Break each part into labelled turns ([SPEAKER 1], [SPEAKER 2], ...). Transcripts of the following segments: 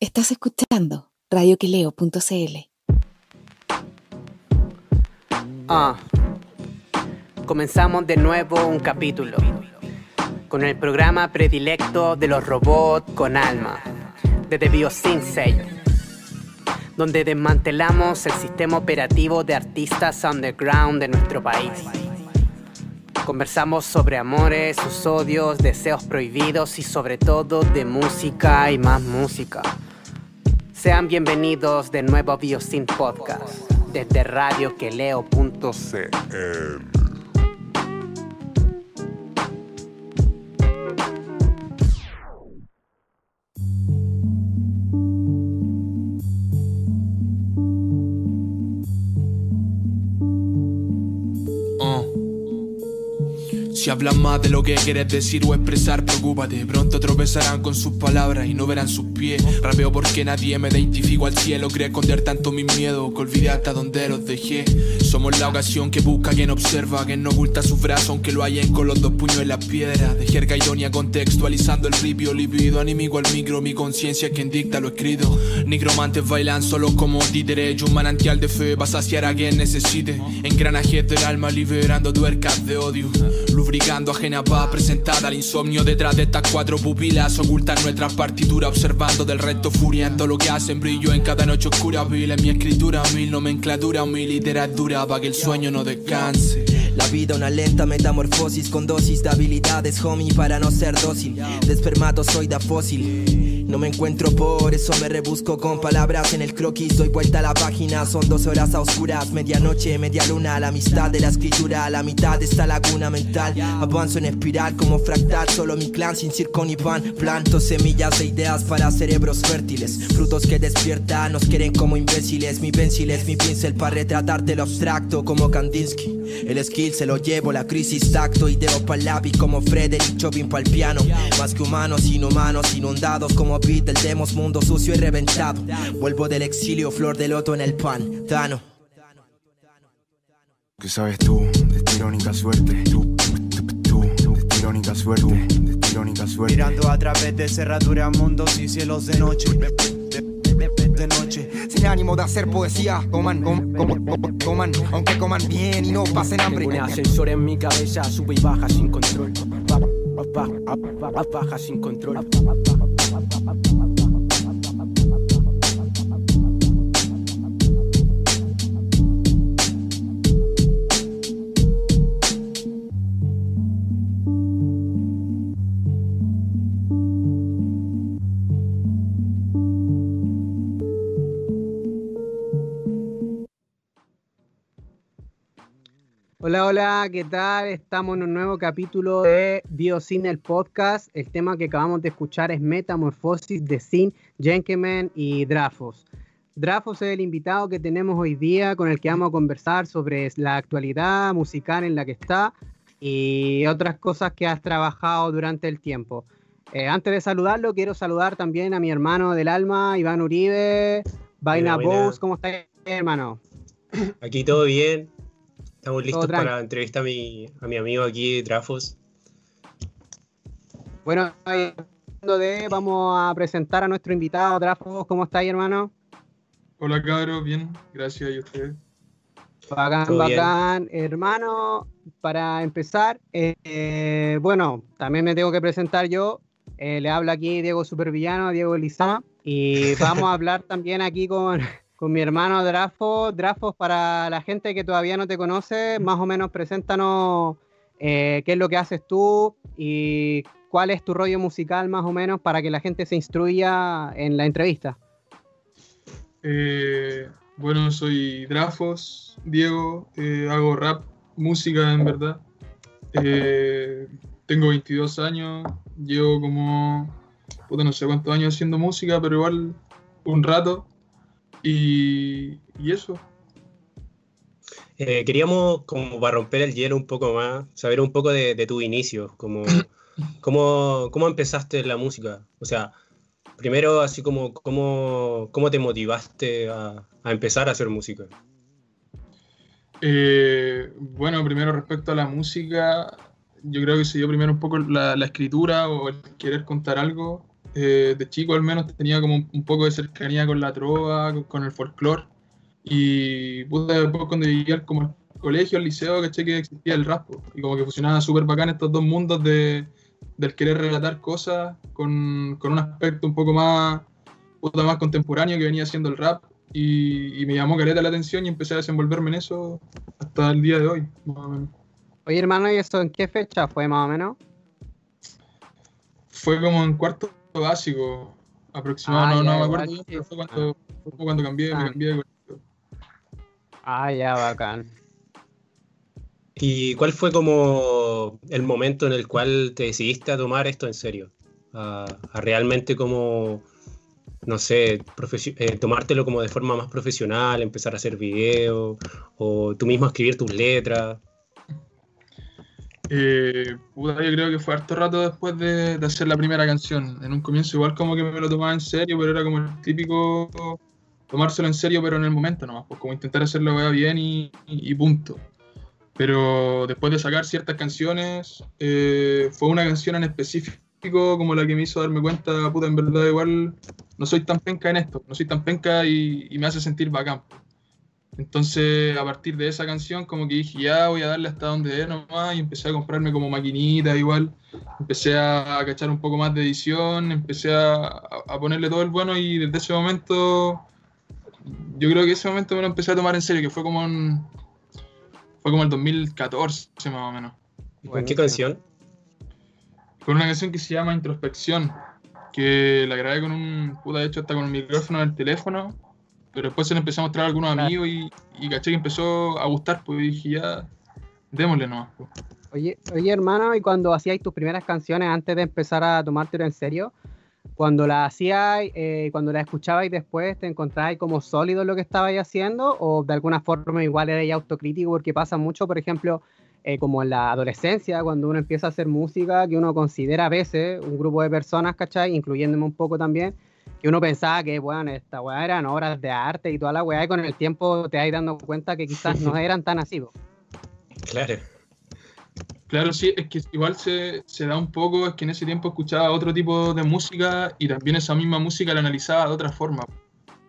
[SPEAKER 1] Estás escuchando radioqueleo.cl.
[SPEAKER 2] Ah, comenzamos de nuevo un capítulo con el programa predilecto de los robots con alma, desde BioSensei, donde desmantelamos el sistema operativo de artistas underground de nuestro país. Conversamos sobre amores, sus odios, deseos prohibidos y sobre todo de música y más música. Sean bienvenidos de nuevo a BioSyn Podcast desde radioqueleo.cl.
[SPEAKER 3] Si hablan más de lo que quieres decir o expresar, preocúpate. Pronto tropezarán con sus palabras y no verán sus pies. Rapeo porque nadie me identifico al cielo. Creo esconder tanto mis miedos que olvidé hasta donde los dejé. Somos la ocasión que busca quien observa, quien no oculta su brazo, aunque lo hayan con los dos puños en la piedra. De jerga ironia contextualizando el ripio, libido anímico al micro. Mi conciencia es quien dicta lo escrito. Nigromantes bailan solo como títeres. Un manantial de fe para saciar a quien necesite. Engranaje del alma liberando tuercas de odio. Lubricando ajena va presentada al insomnio detrás de estas cuatro pupilas. Ocultan nuestras partituras observando del resto furiando lo que hacen brillo en cada noche oscura. Vil en mi escritura, mil nomenclatura, mi literatura para que el sueño no descanse.
[SPEAKER 4] La vida una lenta metamorfosis con dosis de habilidades, homie, para no ser dócil. De espermatozoide fósil. No me encuentro por eso me rebusco con palabras en el croquis. Doy vuelta a la página, son dos horas a oscuras. Medianoche, media luna, la amistad de la escritura. La mitad de esta laguna mental. Avanzo en espiral como fractal. Solo mi clan sin circo ni pan. Planto semillas de ideas para cerebros fértiles. Frutos que despiertan, nos quieren como imbéciles. Mi pencil es mi pincel para retratarte lo abstracto como Kandinsky. El skill se lo llevo, la crisis tacto. Ideo pa'l lápiz como Frederick Chopin pa'l piano. Más que humanos, inhumanos, inundados como beat. El demos mundo sucio y reventado. Vuelvo del exilio, flor de loto en el pan. Tano.
[SPEAKER 5] ¿Qué sabes tú de esta irónica suerte? Tú, tú, de esta irónica suerte, de esta irónica suerte.
[SPEAKER 6] Mirando a través de cerraduras, mundos y cielos de noche. De, de- de noche.
[SPEAKER 7] Sin ánimo de hacer poesía, coman, com- com- com- coman, aunque coman bien y no pasen hambre.
[SPEAKER 2] Tengo un ascensor en mi cabeza, sube y baja sin control. Ba- ba- ba- ba- ba- Baja sin control. Bye-bye. Hola, hola, ¿qué tal? Estamos en un nuevo capítulo de Biocine, el podcast. El tema que acabamos de escuchar es Metamorfosis de Sin, Jenkeman y Drafos. Drafos es el invitado que tenemos hoy día con el que vamos a conversar sobre la actualidad musical en la que está y otras cosas que has trabajado durante el tiempo. Eh, antes de saludarlo, quiero saludar también a mi hermano del alma, Iván Uribe, Vaina. Bose. ¿Cómo estás, hermano?
[SPEAKER 8] Aquí todo bien. Estamos listos para entrevistar a mi, a mi amigo aquí, Trafos.
[SPEAKER 2] Bueno, hablando de, vamos a presentar a nuestro invitado, Drafos. ¿Cómo estáis, hermano?
[SPEAKER 3] Hola cabros, bien, gracias y ustedes.
[SPEAKER 2] Bacán, bacán. Hermano, para empezar, eh, eh, bueno, también me tengo que presentar yo. Eh, le habla aquí Diego Supervillano, Diego Lizama. Y vamos a hablar también aquí con, con mi hermano Drafos. Drafos, para la gente que todavía no te conoce, más o menos preséntanos eh, qué es lo que haces tú y cuál es tu rollo musical más o menos para que la gente se instruya en la entrevista.
[SPEAKER 3] Eh, bueno, soy Drafos, Diego, eh, hago rap, música en verdad. Eh, tengo 22 años, llevo como, no sé cuántos años haciendo música, pero igual un rato. Y, y eso.
[SPEAKER 8] Eh, queríamos, como para romper el hielo un poco más, saber un poco de, de tu inicio, como, cómo, cómo empezaste la música. O sea, primero así como cómo, cómo te motivaste a, a empezar a hacer música.
[SPEAKER 3] Eh, bueno, primero respecto a la música, yo creo que se dio primero un poco la, la escritura o el querer contar algo.
[SPEAKER 9] Eh, de chico al menos tenía como un, un poco de cercanía con la trova, con, con el folclore. Y puta, después cuando llegué al, como al colegio, al liceo, caché que existía el rap. Y como que fusionaba súper bacán estos dos mundos de, del querer relatar cosas con, con un aspecto un poco más, puta, más contemporáneo que venía siendo el rap. Y, y me llamó caleta la atención y empecé a desenvolverme en eso hasta el día de hoy, más o menos.
[SPEAKER 2] Oye, hermano, ¿y eso en qué fecha fue más o menos?
[SPEAKER 9] Fue como en cuarto básico aproximado,
[SPEAKER 2] Ah,
[SPEAKER 9] no,
[SPEAKER 2] ya,
[SPEAKER 9] no me acuerdo, bien, pero fue cuando, fue como cuando cambié,
[SPEAKER 2] Ah.
[SPEAKER 9] me cambié de colegio.
[SPEAKER 2] Ah, ya, bacán.
[SPEAKER 8] ¿Y cuál fue como el momento en el cual te decidiste a tomar esto en serio? A, a realmente como, no sé, eh, tomártelo como de forma más profesional, empezar a hacer videos, o tú mismo escribir tus letras.
[SPEAKER 9] Eh, puta, yo creo que fue harto rato después de, de hacer la primera canción. En un comienzo igual como que me lo tomaba en serio, pero era como el típico tomárselo en serio, pero en el momento nomás, pues como intentar hacerlo bien y, punto. Pero después de sacar ciertas canciones, eh, fue una canción en específico como la que me hizo darme cuenta, puta, en verdad igual no soy tan penca en esto, no soy tan penca y, y me hace sentir bacán. Entonces, a partir de esa canción, como que dije, ya voy a darle hasta donde dé nomás, y empecé a comprarme como maquinita igual, empecé a, cachar un poco más de edición, empecé a, ponerle todo el bueno, y desde ese momento, yo creo que ese momento me lo empecé a tomar en serio, que fue como en, fue como el 2014 más o menos,
[SPEAKER 8] ¿Y ¿Con qué canción?
[SPEAKER 9] con una canción que se llama Introspección, que la grabé con un, puta, de hecho hasta con un micrófono del teléfono, pero después se le empezó a mostrar a algunos
[SPEAKER 2] Claro.
[SPEAKER 9] amigos y, y caché que empezó a gustar, pues dije ya, démosle nomás. pues.
[SPEAKER 2] Oye, oye, hermano, y cuando hacíais tus primeras canciones antes de empezar a tomártelo en serio, cuando las hacíais, eh, cuando las escuchabais después, ¿te encontrabais como sólido lo que estabais haciendo? ¿O de alguna forma igual erais autocrítico? Porque pasa mucho, por ejemplo, eh, como en la adolescencia, cuando uno empieza a hacer música, que uno considera a veces un grupo de personas, ¿cachai? Incluyéndome un poco también, que uno pensaba que, bueno, esta weá eran obras de arte y toda la weá, y con el tiempo te vais dando cuenta que quizás no eran tan así.
[SPEAKER 8] Claro.
[SPEAKER 9] Claro, sí, es que igual se, se da un poco, es que en ese tiempo escuchaba otro tipo de música y también esa misma música la analizaba de otra forma.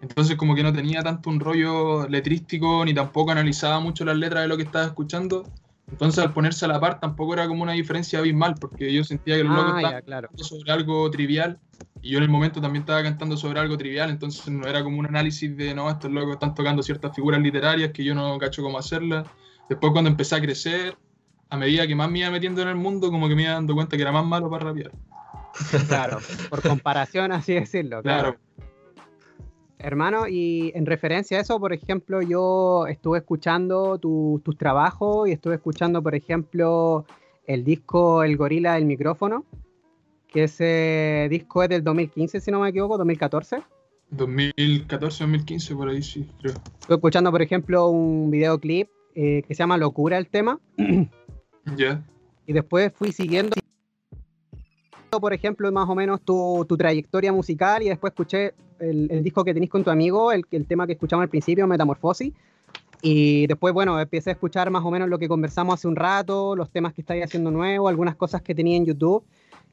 [SPEAKER 9] Entonces como que no tenía tanto un rollo letrístico ni tampoco analizaba mucho las letras de lo que estaba escuchando. Entonces al ponerse a la par tampoco era como una diferencia abismal porque yo sentía que los locos
[SPEAKER 2] Ah,
[SPEAKER 9] estaban
[SPEAKER 2] ya, claro.
[SPEAKER 9] cantando sobre algo trivial y yo en el momento también estaba cantando sobre algo trivial, entonces no era como un análisis de no, estos locos están tocando ciertas figuras literarias que yo no cacho cómo hacerlas. Después cuando empecé a crecer, a medida que más me iba metiendo en el mundo, como que me iba dando cuenta que era más malo para rapear.
[SPEAKER 2] Claro, por comparación, así decirlo. Claro.
[SPEAKER 9] Claro.
[SPEAKER 2] Hermano, y en referencia a eso, por ejemplo, yo estuve escuchando tu- tus trabajos y estuve escuchando, por ejemplo, el disco El Gorila del Micrófono, que ese disco es del 2015, si no me equivoco, 2014.
[SPEAKER 9] 2014, 2015, por ahí sí, creo.
[SPEAKER 2] Estuve escuchando, por ejemplo, un videoclip eh, que se llama Locura el tema,
[SPEAKER 9] Ya.
[SPEAKER 2] y después fui siguiendo, por ejemplo, más o menos tu, tu trayectoria musical y después escuché el, disco que tenés con tu amigo, el, el tema que escuchamos al principio, Metamorfosis. Y después, bueno, empecé a escuchar más o menos lo que conversamos hace un rato, los temas que estáis haciendo nuevos, algunas cosas que tenía en YouTube.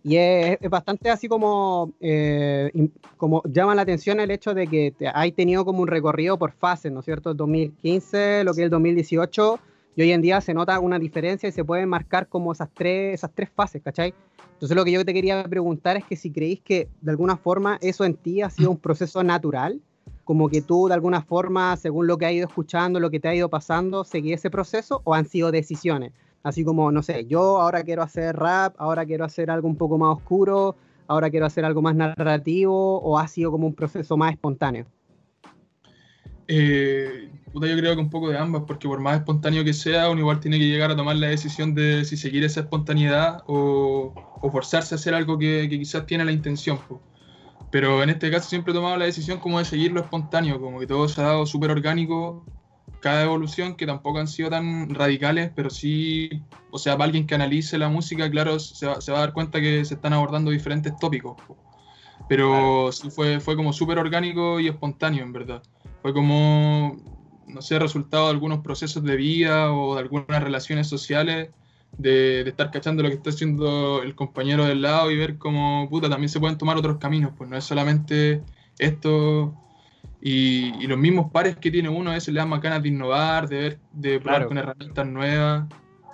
[SPEAKER 2] Y es, es bastante así como, eh, como llama la atención el hecho de que te, hay tenido como un recorrido por fases, ¿no es cierto? 2015, lo que es el 2018, y hoy en día se nota una diferencia y se pueden marcar como esas tres, esas tres fases, ¿cachai? Entonces lo que yo te quería preguntar es que si creéis que de alguna forma eso en ti ha sido un proceso natural, como que tú de alguna forma, según lo que has ido escuchando, lo que te ha ido pasando, seguí ese proceso o han sido decisiones. Así como, no sé, yo ahora quiero hacer rap, ahora quiero hacer algo un poco más oscuro, ahora quiero hacer algo más narrativo, o ha sido como un proceso más espontáneo.
[SPEAKER 9] Eh, puta, yo creo que un poco de ambas, porque por más espontáneo que sea, uno igual tiene que llegar a tomar la decisión de si seguir esa espontaneidad o, o forzarse a hacer algo que, que quizás tiene la intención. po. Pero en este caso siempre he tomado la decisión como de seguir lo espontáneo, como que todo se ha dado súper orgánico, cada evolución, que tampoco han sido tan radicales, pero sí, o sea, para alguien que analice la música, claro, se va, se va a dar cuenta que se están abordando diferentes tópicos. po. Pero sí fue, fue como súper orgánico y espontáneo, en verdad fue como, no sé, resultado de algunos procesos de vida o de algunas relaciones sociales de, de estar cachando lo que está haciendo el compañero del lado y ver cómo, puta, también se pueden tomar otros caminos, pues no es solamente esto y, y los mismos pares que tiene uno a veces le dan más ganas de innovar, de ver, de probar
[SPEAKER 2] Claro.
[SPEAKER 9] con herramientas nuevas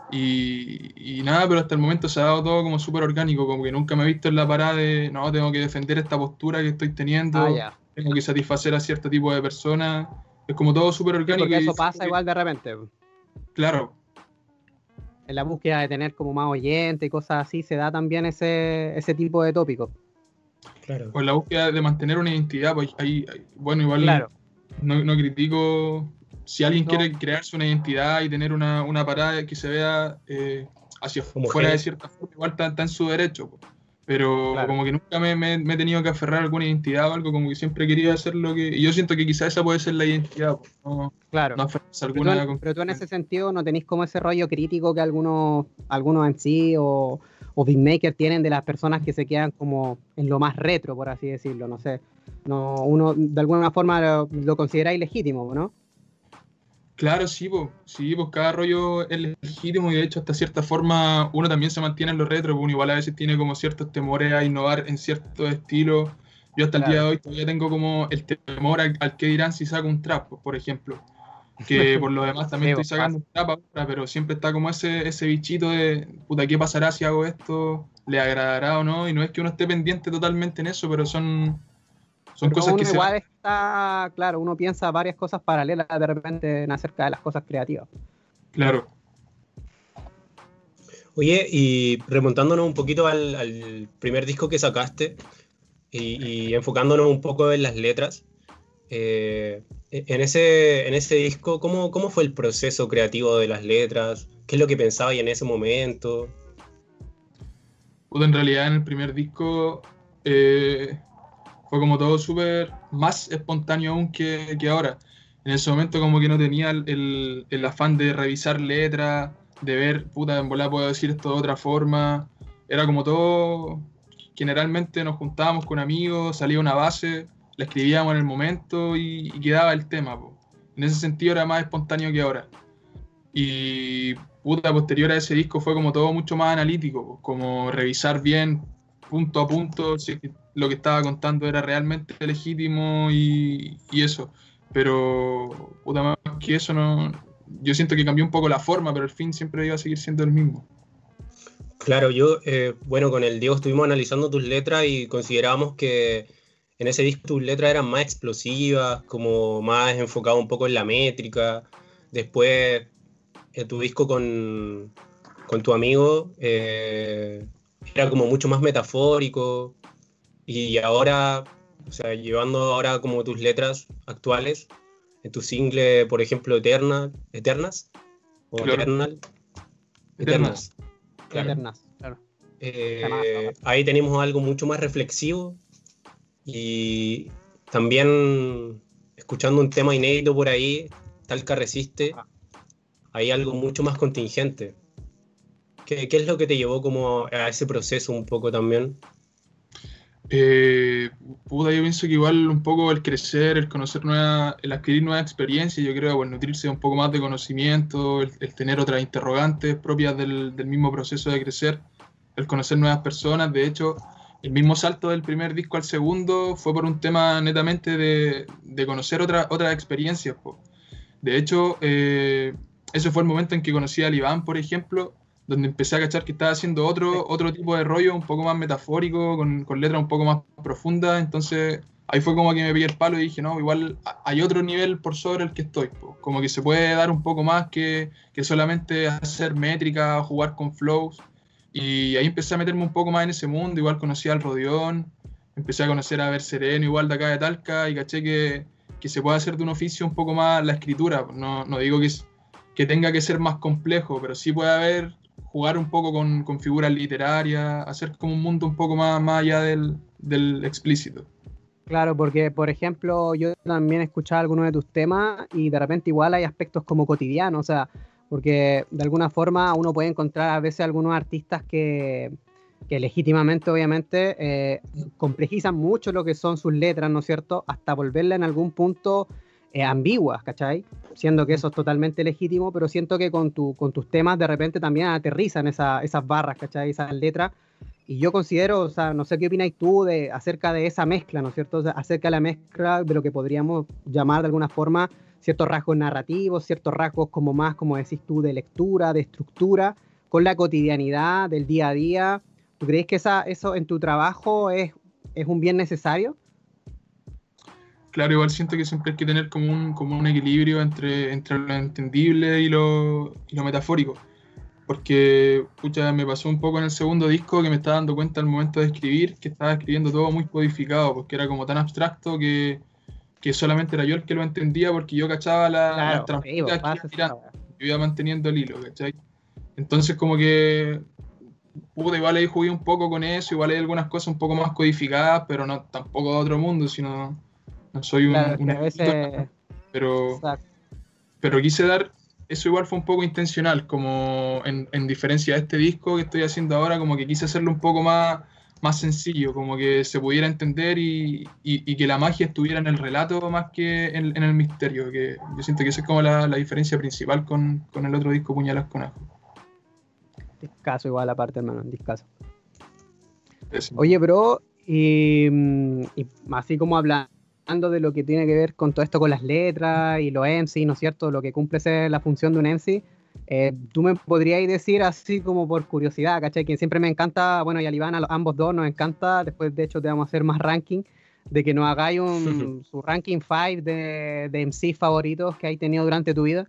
[SPEAKER 9] y, y nada, pero hasta el momento se ha dado todo como súper orgánico, como que nunca me he visto en la parada de, no, tengo que defender esta postura que estoy teniendo,
[SPEAKER 2] Ah, ya.
[SPEAKER 9] Tengo que satisfacer a cierto tipo de personas, es como todo súper orgánico.
[SPEAKER 2] Porque
[SPEAKER 9] y
[SPEAKER 2] eso pasa
[SPEAKER 9] que-
[SPEAKER 2] igual de repente.
[SPEAKER 9] Claro,
[SPEAKER 2] En la búsqueda de tener como más oyente y cosas así, se da también ese, ese tipo de tópico.
[SPEAKER 8] Claro.
[SPEAKER 9] pues la búsqueda de mantener una identidad, pues hay, hay- bueno, igual
[SPEAKER 2] Claro.
[SPEAKER 9] no, no critico si alguien
[SPEAKER 2] No.
[SPEAKER 9] quiere crearse una identidad y tener una, una parada que se vea eh, hacia
[SPEAKER 8] Homogénea.
[SPEAKER 9] fuera de cierta forma, igual está, está en su derecho. po. Pero
[SPEAKER 2] Claro.
[SPEAKER 9] como que nunca me, me- me he tenido que aferrar a alguna identidad o algo, como que siempre querido hacer lo que... Y yo siento que quizás esa puede ser la identidad, po, no,
[SPEAKER 2] Claro.
[SPEAKER 9] no aferrarse a
[SPEAKER 2] Pero tú,
[SPEAKER 9] alguna...
[SPEAKER 2] pero tú en ese sentido no tenéis como ese rollo crítico que algunos, algunos en sí o, o beatmakers tienen de las personas que se quedan como en lo más retro, por así decirlo, no sé. No, uno de alguna forma lo, lo considera ilegítimo, ¿no?
[SPEAKER 9] Claro, sí, pues, sí, cada rollo es legítimo y de hecho hasta cierta forma uno también se mantiene en lo retro, uno igual a veces tiene como ciertos temores a innovar en ciertos estilos. Yo hasta el día de hoy todavía tengo como el temor al, al que dirán si saco un trap, por ejemplo. Que por lo demás también
[SPEAKER 2] Sí,
[SPEAKER 9] estoy
[SPEAKER 2] pues,
[SPEAKER 9] sacando un trap ahora, pero siempre está como ese, ese bichito de, puta, ¿qué pasará si hago esto? ¿Le agradará o no? Y no es que uno esté pendiente totalmente en eso, pero son, son
[SPEAKER 2] Pero
[SPEAKER 9] cosas
[SPEAKER 2] uno
[SPEAKER 9] que se
[SPEAKER 2] igual está, claro, uno piensa varias cosas paralelas de repente en acerca de las cosas creativas.
[SPEAKER 9] Claro.
[SPEAKER 8] Oye, y remontándonos un poquito al, al primer disco que sacaste y, y enfocándonos un poco en las letras, eh, en, ese, en ese disco, ¿cómo, ¿cómo fue el proceso creativo de las letras? ¿Qué es lo que pensabas en ese momento?
[SPEAKER 9] En realidad en el primer disco eh, fue como todo súper más espontáneo aún que, que ahora. En ese momento como que no tenía el, el- afán de revisar letras, de ver, puta, en volada puedo decir esto de otra forma. Era como todo, generalmente nos juntábamos con amigos, salía una base, la escribíamos en el momento y, y quedaba el tema. po. En ese sentido era más espontáneo que ahora. Y puta, posterior a ese disco fue como todo mucho más analítico, pues, como revisar bien punto a punto si lo que estaba contando era realmente legítimo y, eso. Pero puta, más que eso no... Yo siento que cambió un poco la forma, pero el fin siempre iba a seguir siendo el mismo.
[SPEAKER 8] Claro, yo, eh, bueno, con el Diego estuvimos analizando tus letras y considerábamos que en ese disco tus letras eran más explosivas, como más enfocado un poco en la métrica. Después, eh, tu disco con, con tu amigo eh, era como mucho más metafórico. Y ahora, o sea, llevando ahora como tus letras actuales, en tu single, por ejemplo, Eterna, Eternas, o
[SPEAKER 9] Claro.
[SPEAKER 8] Eternal,
[SPEAKER 9] Eternas.
[SPEAKER 8] Claro.
[SPEAKER 2] Eternas, claro.
[SPEAKER 8] Eh, ahí tenemos algo mucho más reflexivo y también escuchando un tema inédito por ahí, tal que resiste,
[SPEAKER 2] Ah.
[SPEAKER 8] hay algo mucho más contingente. ¿Qué, qué es lo que te llevó como a ese proceso un poco también?
[SPEAKER 9] Eh, puta, yo pienso que igual un poco el crecer, el conocer nuevas, el adquirir nuevas experiencias, yo creo, el nutrirse un poco más de conocimiento, el, tener otras interrogantes propias del, del mismo proceso de crecer, el conocer nuevas personas. De hecho, el mismo salto del primer disco al segundo fue por un tema netamente de, de conocer otra, otras experiencias. De hecho, eh, ese fue el momento en que conocí al Iván, por ejemplo, donde empecé a cachar que estaba haciendo otro, otro tipo de rollo, un poco más metafórico, con, con letras un poco más profundas. Entonces, ahí fue como que me pillé el palo y dije, no, igual hay otro nivel por sobre el que estoy. po. Como que se puede dar un poco más que, que solamente hacer métrica, jugar con flows. Y ahí empecé a meterme un poco más en ese mundo. Igual conocí al Rodeón, empecé a conocer a Ver Sereno, igual de acá de Talca, y caché que, que se puede hacer de un oficio un poco más la escritura. No, no digo que, es- que tenga que ser más complejo, pero sí puede haber jugar un poco con, con figuras literarias, hacer como un mundo un poco más, más allá del, del explícito.
[SPEAKER 2] Claro, porque por ejemplo yo también he escuchado algunos de tus temas y de repente igual hay aspectos como cotidianos, o sea, porque de alguna forma uno puede encontrar a veces algunos artistas que, que legítimamente obviamente eh, complejizan mucho lo que son sus letras, ¿no es cierto? Hasta volverla en algún punto eh, ambiguas, ¿cachai? Siendo que eso es totalmente legítimo, pero siento que con, tu, con tus temas de repente también aterrizan esa- esas barras, ¿cachai? Esas letras. Y yo considero, o sea, no sé qué opináis tú de, acerca de esa mezcla, ¿no es cierto? O sea, acerca de la mezcla de lo que podríamos llamar de alguna forma ciertos rasgos narrativos, ciertos rasgos como más, como decís tú, de lectura, de estructura, con la cotidianidad del día a día. ¿Tú crees que esa, eso en tu trabajo es, es un bien necesario?
[SPEAKER 9] Claro, igual siento que siempre hay que tener como un, como un equilibrio entre, entre lo entendible y lo, y lo metafórico. Porque, pucha, me pasó un poco en el segundo disco que me estaba dando cuenta al momento de escribir que estaba escribiendo todo muy codificado, porque era como tan abstracto que, que solamente era yo el que lo entendía porque yo cachaba la,
[SPEAKER 2] Claro,
[SPEAKER 9] que tirando.
[SPEAKER 2] weá.
[SPEAKER 9] yo iba manteniendo el hilo, ¿cachai? Entonces como que puta, igual ahí jugué un poco con eso, igual hay algunas cosas un poco más codificadas, pero no tampoco de otro mundo, sino no soy un,
[SPEAKER 2] Claro,
[SPEAKER 9] un
[SPEAKER 2] que a veces...
[SPEAKER 9] pero,
[SPEAKER 2] Exacto.
[SPEAKER 9] pero quise dar, eso igual fue un poco intencional, como en, en diferencia de este disco que estoy haciendo ahora, como que quise hacerlo un poco más, más sencillo, como que se pudiera entender y, y- y que la magia estuviera en el relato más que en, en el misterio, que yo siento que esa es como la, la diferencia principal con, con el otro disco Puñalas con Ajo.
[SPEAKER 2] Discaso igual aparte, hermano, discaso.
[SPEAKER 9] Eso.
[SPEAKER 2] Oye, bro, y, mm, y así como hablando de lo que tiene que ver con todo esto con las letras y los MC, ¿no es cierto? Lo que cumple ser la función de un MC, eh, tú me podrías decir así como por curiosidad, ¿cachai? Que siempre me encanta, bueno, y a Iván, a los- ambos dos nos encanta, después de hecho te vamos a hacer más ranking, de que nos hagáis un, su ranking 5 de, de MC favoritos que hay tenido durante tu vida,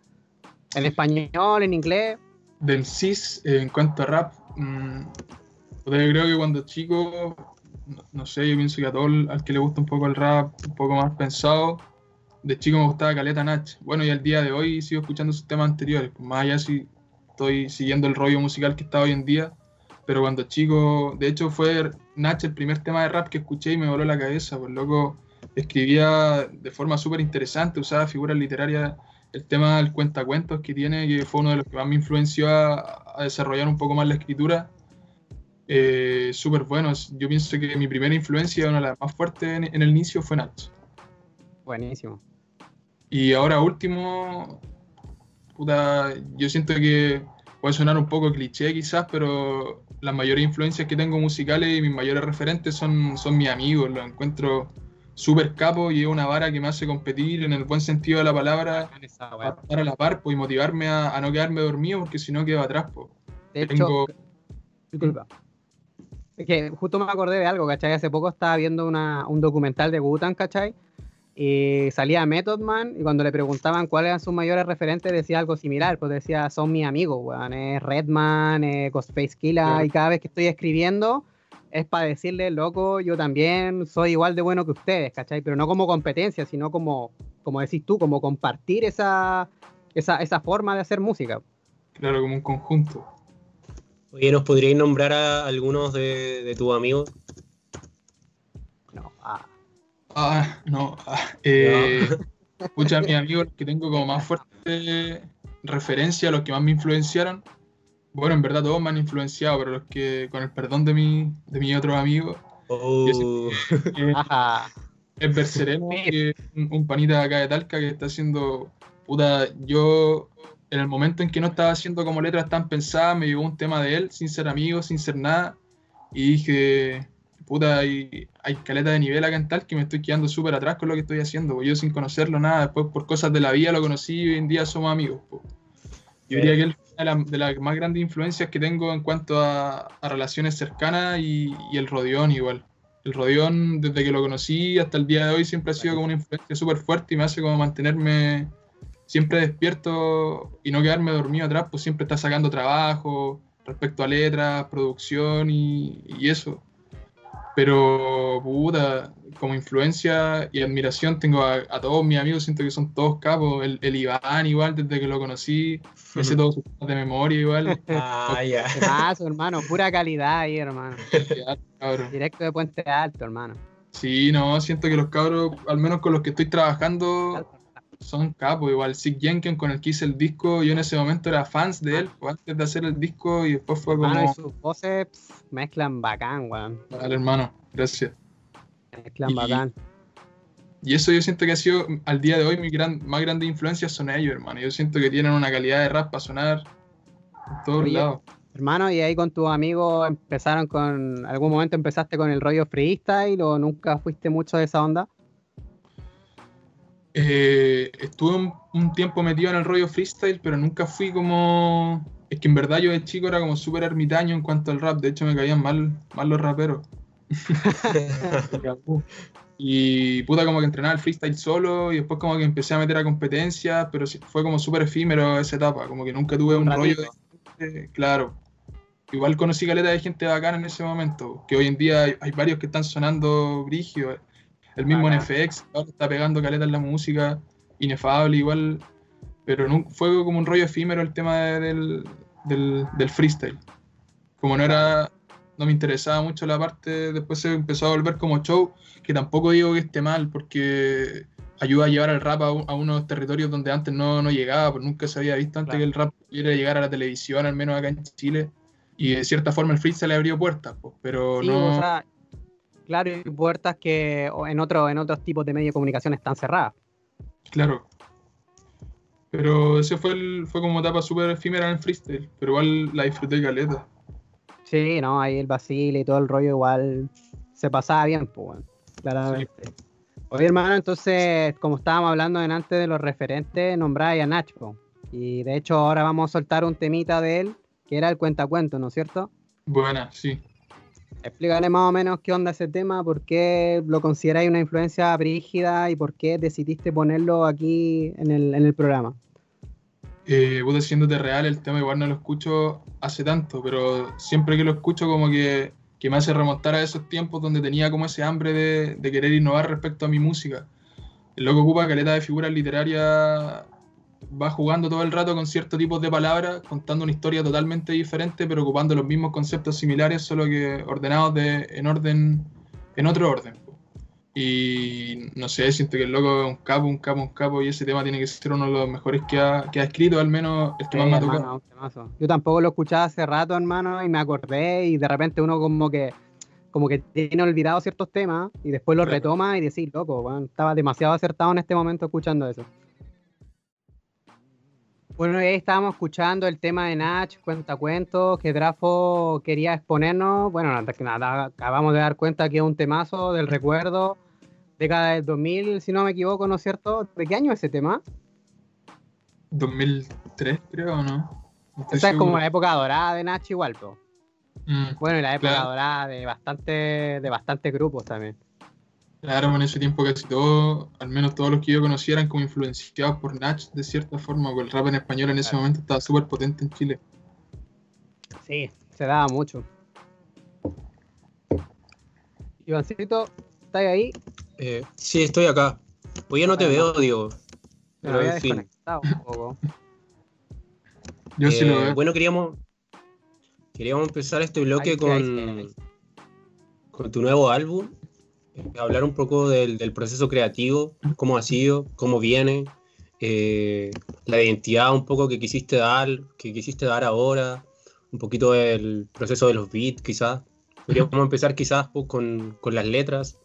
[SPEAKER 2] en español, en inglés.
[SPEAKER 9] Del CIS, eh, en cuanto a rap, mm, puta, yo creo que cuando chico, no, sé, yo pienso que a todo el- al que le gusta un poco el rap, un poco más pensado, de chico me gustaba Caleta Nach. Bueno, y al día de hoy sigo escuchando sus temas anteriores, pues, más allá si estoy siguiendo el rollo musical que está hoy en día, pero cuando chico, de hecho fue Nach el primer tema de rap que escuché y me voló la cabeza, pues loco, escribía de forma súper interesante, usaba figuras literarias el tema del cuentacuentos que tiene, que fue uno de los que más me influenció a desarrollar un poco más la escritura. Eh, Súper bueno. Yo pienso que mi primera influencia, una de las más fuertes en, en el inicio, fue Nach.
[SPEAKER 2] Buenísimo.
[SPEAKER 9] Y ahora último, puta, yo siento que puede sonar un poco cliché quizás, pero las mayores influencias que tengo musicales y mis mayores referentes son, son mis amigos. Los encuentro súper capos y es una vara que me hace competir en el buen sentido de la palabra para estar a la par po, y motivarme a, a no quedarme dormido porque si no quedo atrás. po.
[SPEAKER 2] De hecho,
[SPEAKER 9] Tengo,
[SPEAKER 2] Disculpa. Es que justo me acordé de algo, ¿cachai? Hace poco estaba viendo una- un documental de Gutan, ¿cachai? Y salía Method Man y cuando le preguntaban cuáles eran sus mayores referentes decía algo similar, pues decía, son mis amigos, weón, es Redman, es Ghostface Killa,
[SPEAKER 9] Claro.
[SPEAKER 2] y cada vez que estoy escribiendo es para decirle, loco, yo también soy igual de bueno que ustedes, ¿cachai? Pero no como competencia, sino como, como decís tú, como compartir esa, esa, esa forma de hacer música.
[SPEAKER 9] claro, como un conjunto.
[SPEAKER 8] Oye, ¿nos podríais nombrar a algunos de, de tus amigos?
[SPEAKER 2] No, ah,
[SPEAKER 9] Ah, no. ah, eh, mis amigos los que tengo como más fuerte referencia, los que más me influenciaron. Bueno, en verdad todos me han influenciado, pero los que, con el perdón de mi, de mi otro amigo,
[SPEAKER 8] Oh,
[SPEAKER 9] eh, es Bersereno, que es un, un panita de acá de Talca que está haciendo. Puta, yo en el momento en que no estaba haciendo como letras tan pensadas, me llegó un tema de él, sin ser amigo, sin ser nada, y dije, puta, hay, hay caleta de nivel acá en Talca que me estoy quedando súper atrás con lo que estoy haciendo, pues yo sin conocerlo nada, después por cosas de la vida lo conocí y hoy en día somos amigos. pues. Yo diría que él fue de, la- de las más grandes influencias que tengo en cuanto a, a relaciones cercanas y, y el Rodeón igual. El Rodeón, desde que lo conocí hasta el día de hoy, siempre ha sido como una influencia súper fuerte y me hace como mantenerme siempre despierto y no quedarme dormido atrás, pues siempre está sacando trabajo respecto a letras, producción y, y eso. Pero, puta, como influencia y admiración tengo a, a todos mis amigos, siento que son todos capos. El, el Iván igual, desde que lo conocí, me sé todos sus de memoria igual.
[SPEAKER 8] ah, ya.
[SPEAKER 2] Temazo, hermano, pura calidad ahí, hermano. Directo de Puente Alto, hermano.
[SPEAKER 9] Sí, no, siento que los cabros, al menos con los que estoy trabajando, son capos. Igual Sig Jenkins, con el que hice el disco, yo en ese momento era fans de él, pues, antes de hacer el disco, y después fue
[SPEAKER 2] y
[SPEAKER 9] como,
[SPEAKER 2] sus voces pff, mezclan bacán, weón.
[SPEAKER 9] al hermano, gracias.
[SPEAKER 2] Mezclan
[SPEAKER 9] Y-
[SPEAKER 2] bacán.
[SPEAKER 9] Y eso yo siento que ha sido, al día de hoy, mi gran, más grande influencia son ellos, hermano. Yo siento que tienen una calidad de rap para sonar en todos
[SPEAKER 2] Oye,
[SPEAKER 9] lados.
[SPEAKER 2] Hermano, ¿y ahí con tus amigos empezaron con, algún momento empezaste con el rollo freestyle o nunca fuiste mucho de esa onda?
[SPEAKER 9] Eh, estuve un, un tiempo metido en el rollo freestyle, pero nunca fui como... Es que en verdad yo de chico era como súper ermitaño en cuanto al rap. De hecho me caían mal, mal los raperos. y puta como que entrenaba el freestyle solo y después como que empecé a meter a competencias, pero fue como súper efímero esa etapa. Como que nunca tuve un,
[SPEAKER 2] Un
[SPEAKER 9] rollo de claro. Igual conocí caleta de gente bacana en ese momento, que hoy en día hay, hay varios que están sonando brigio. El mismo. NFX ahora está pegando caleta en la música, inefable igual, pero nun- fue como un rollo efímero el tema de- del, del, del freestyle. Como no era, no me interesaba mucho la parte, después se empezó a volver como show, que tampoco digo que esté mal, porque ayuda a llevar el rap a, un- a unos territorios donde antes no, no llegaba, pues nunca se había visto antes
[SPEAKER 2] Claro.
[SPEAKER 9] que el rap pudiera llegar a la televisión, al menos acá en Chile. Y de cierta forma el freestyle le abrió puertas, pues, pero
[SPEAKER 2] Sí,
[SPEAKER 9] no...
[SPEAKER 2] o sea, claro, y puertas que en, otro, en otros tipos de medios de comunicación están cerradas.
[SPEAKER 9] Claro. Pero ese fue el, fue como etapa súper efímera en el freestyle, pero igual la disfruté caleta.
[SPEAKER 2] Sí, no, ahí el Basile y todo el rollo igual se pasaba bien, pues, bueno, claramente. Oye, hermano, entonces, como estábamos hablando antes de los referentes, nombráis a Nacho. Y de hecho, ahora vamos a soltar un temita de él, que era el cuentacuento, ¿no es cierto?
[SPEAKER 9] Buena, sí.
[SPEAKER 2] Explícale más o menos qué onda ese tema, por qué lo consideráis una influencia brígida y por qué decidiste ponerlo aquí en el, en el programa.
[SPEAKER 9] Eh, puta, siéndote real, el tema igual no lo escucho hace tanto, pero siempre que lo escucho como que, que me hace remontar a esos tiempos donde tenía como ese hambre de, de querer innovar respecto a mi música. El loco ocupa caleta de figuras literarias, va jugando todo el rato con ciertos tipos de palabras, contando una historia totalmente diferente, pero ocupando los mismos conceptos similares, solo que ordenados de, en orden, en otro orden. Y no sé, siento que el loco es un capo, un capo, un capo, y ese tema tiene que ser uno de los mejores que ha, que ha escrito, al menos el que más
[SPEAKER 2] Sí,
[SPEAKER 9] me ha tocado.
[SPEAKER 2] Yo tampoco lo escuchaba hace rato, hermano, y me acordé y de repente uno como que como que tiene olvidado ciertos temas y después los
[SPEAKER 9] Claro.
[SPEAKER 2] retoma y decís, loco, weón, estaba demasiado acertado en este momento escuchando eso. Bueno, y ahí estábamos escuchando el tema de Nach, cuenta cuentos, que Drafo quería exponernos. Bueno, nada, acabamos de dar cuenta que es un temazo del recuerdo, década del 2000, si no me equivoco, ¿no es cierto? ¿De qué año es ese tema?
[SPEAKER 9] 2003, creo, ¿o no? No
[SPEAKER 2] Esa es como la época dorada de Nach igual.
[SPEAKER 9] Mm,
[SPEAKER 2] Bueno, y la época
[SPEAKER 9] Claro.
[SPEAKER 2] dorada de bastante, de bastantes grupos también.
[SPEAKER 9] Claro, en ese tiempo casi todos, al menos todos los que yo conocía, eran como influenciados por Nach de cierta forma, porque el rap en español en ese
[SPEAKER 2] Claro.
[SPEAKER 9] momento estaba súper potente en Chile.
[SPEAKER 2] Sí, se daba mucho. Ivancito, ¿estás ahí?
[SPEAKER 8] Eh, sí, estoy acá. Hoy ya no te veo, digo.
[SPEAKER 2] Me
[SPEAKER 8] Pero en fin.
[SPEAKER 2] un poco.
[SPEAKER 9] Yo sí
[SPEAKER 8] Eh,
[SPEAKER 9] lo veo.
[SPEAKER 8] Bueno, queríamos, queríamos empezar este bloque
[SPEAKER 2] Ahí
[SPEAKER 8] con,
[SPEAKER 2] ahí ahí
[SPEAKER 8] con tu nuevo álbum. Hablar un poco del, del proceso creativo, cómo ha sido, cómo viene, eh, la identidad un poco que quisiste dar, que quisiste dar ahora, un poquito del proceso de los beats, quizás. Podríamos empezar quizás pues, con, con las letras.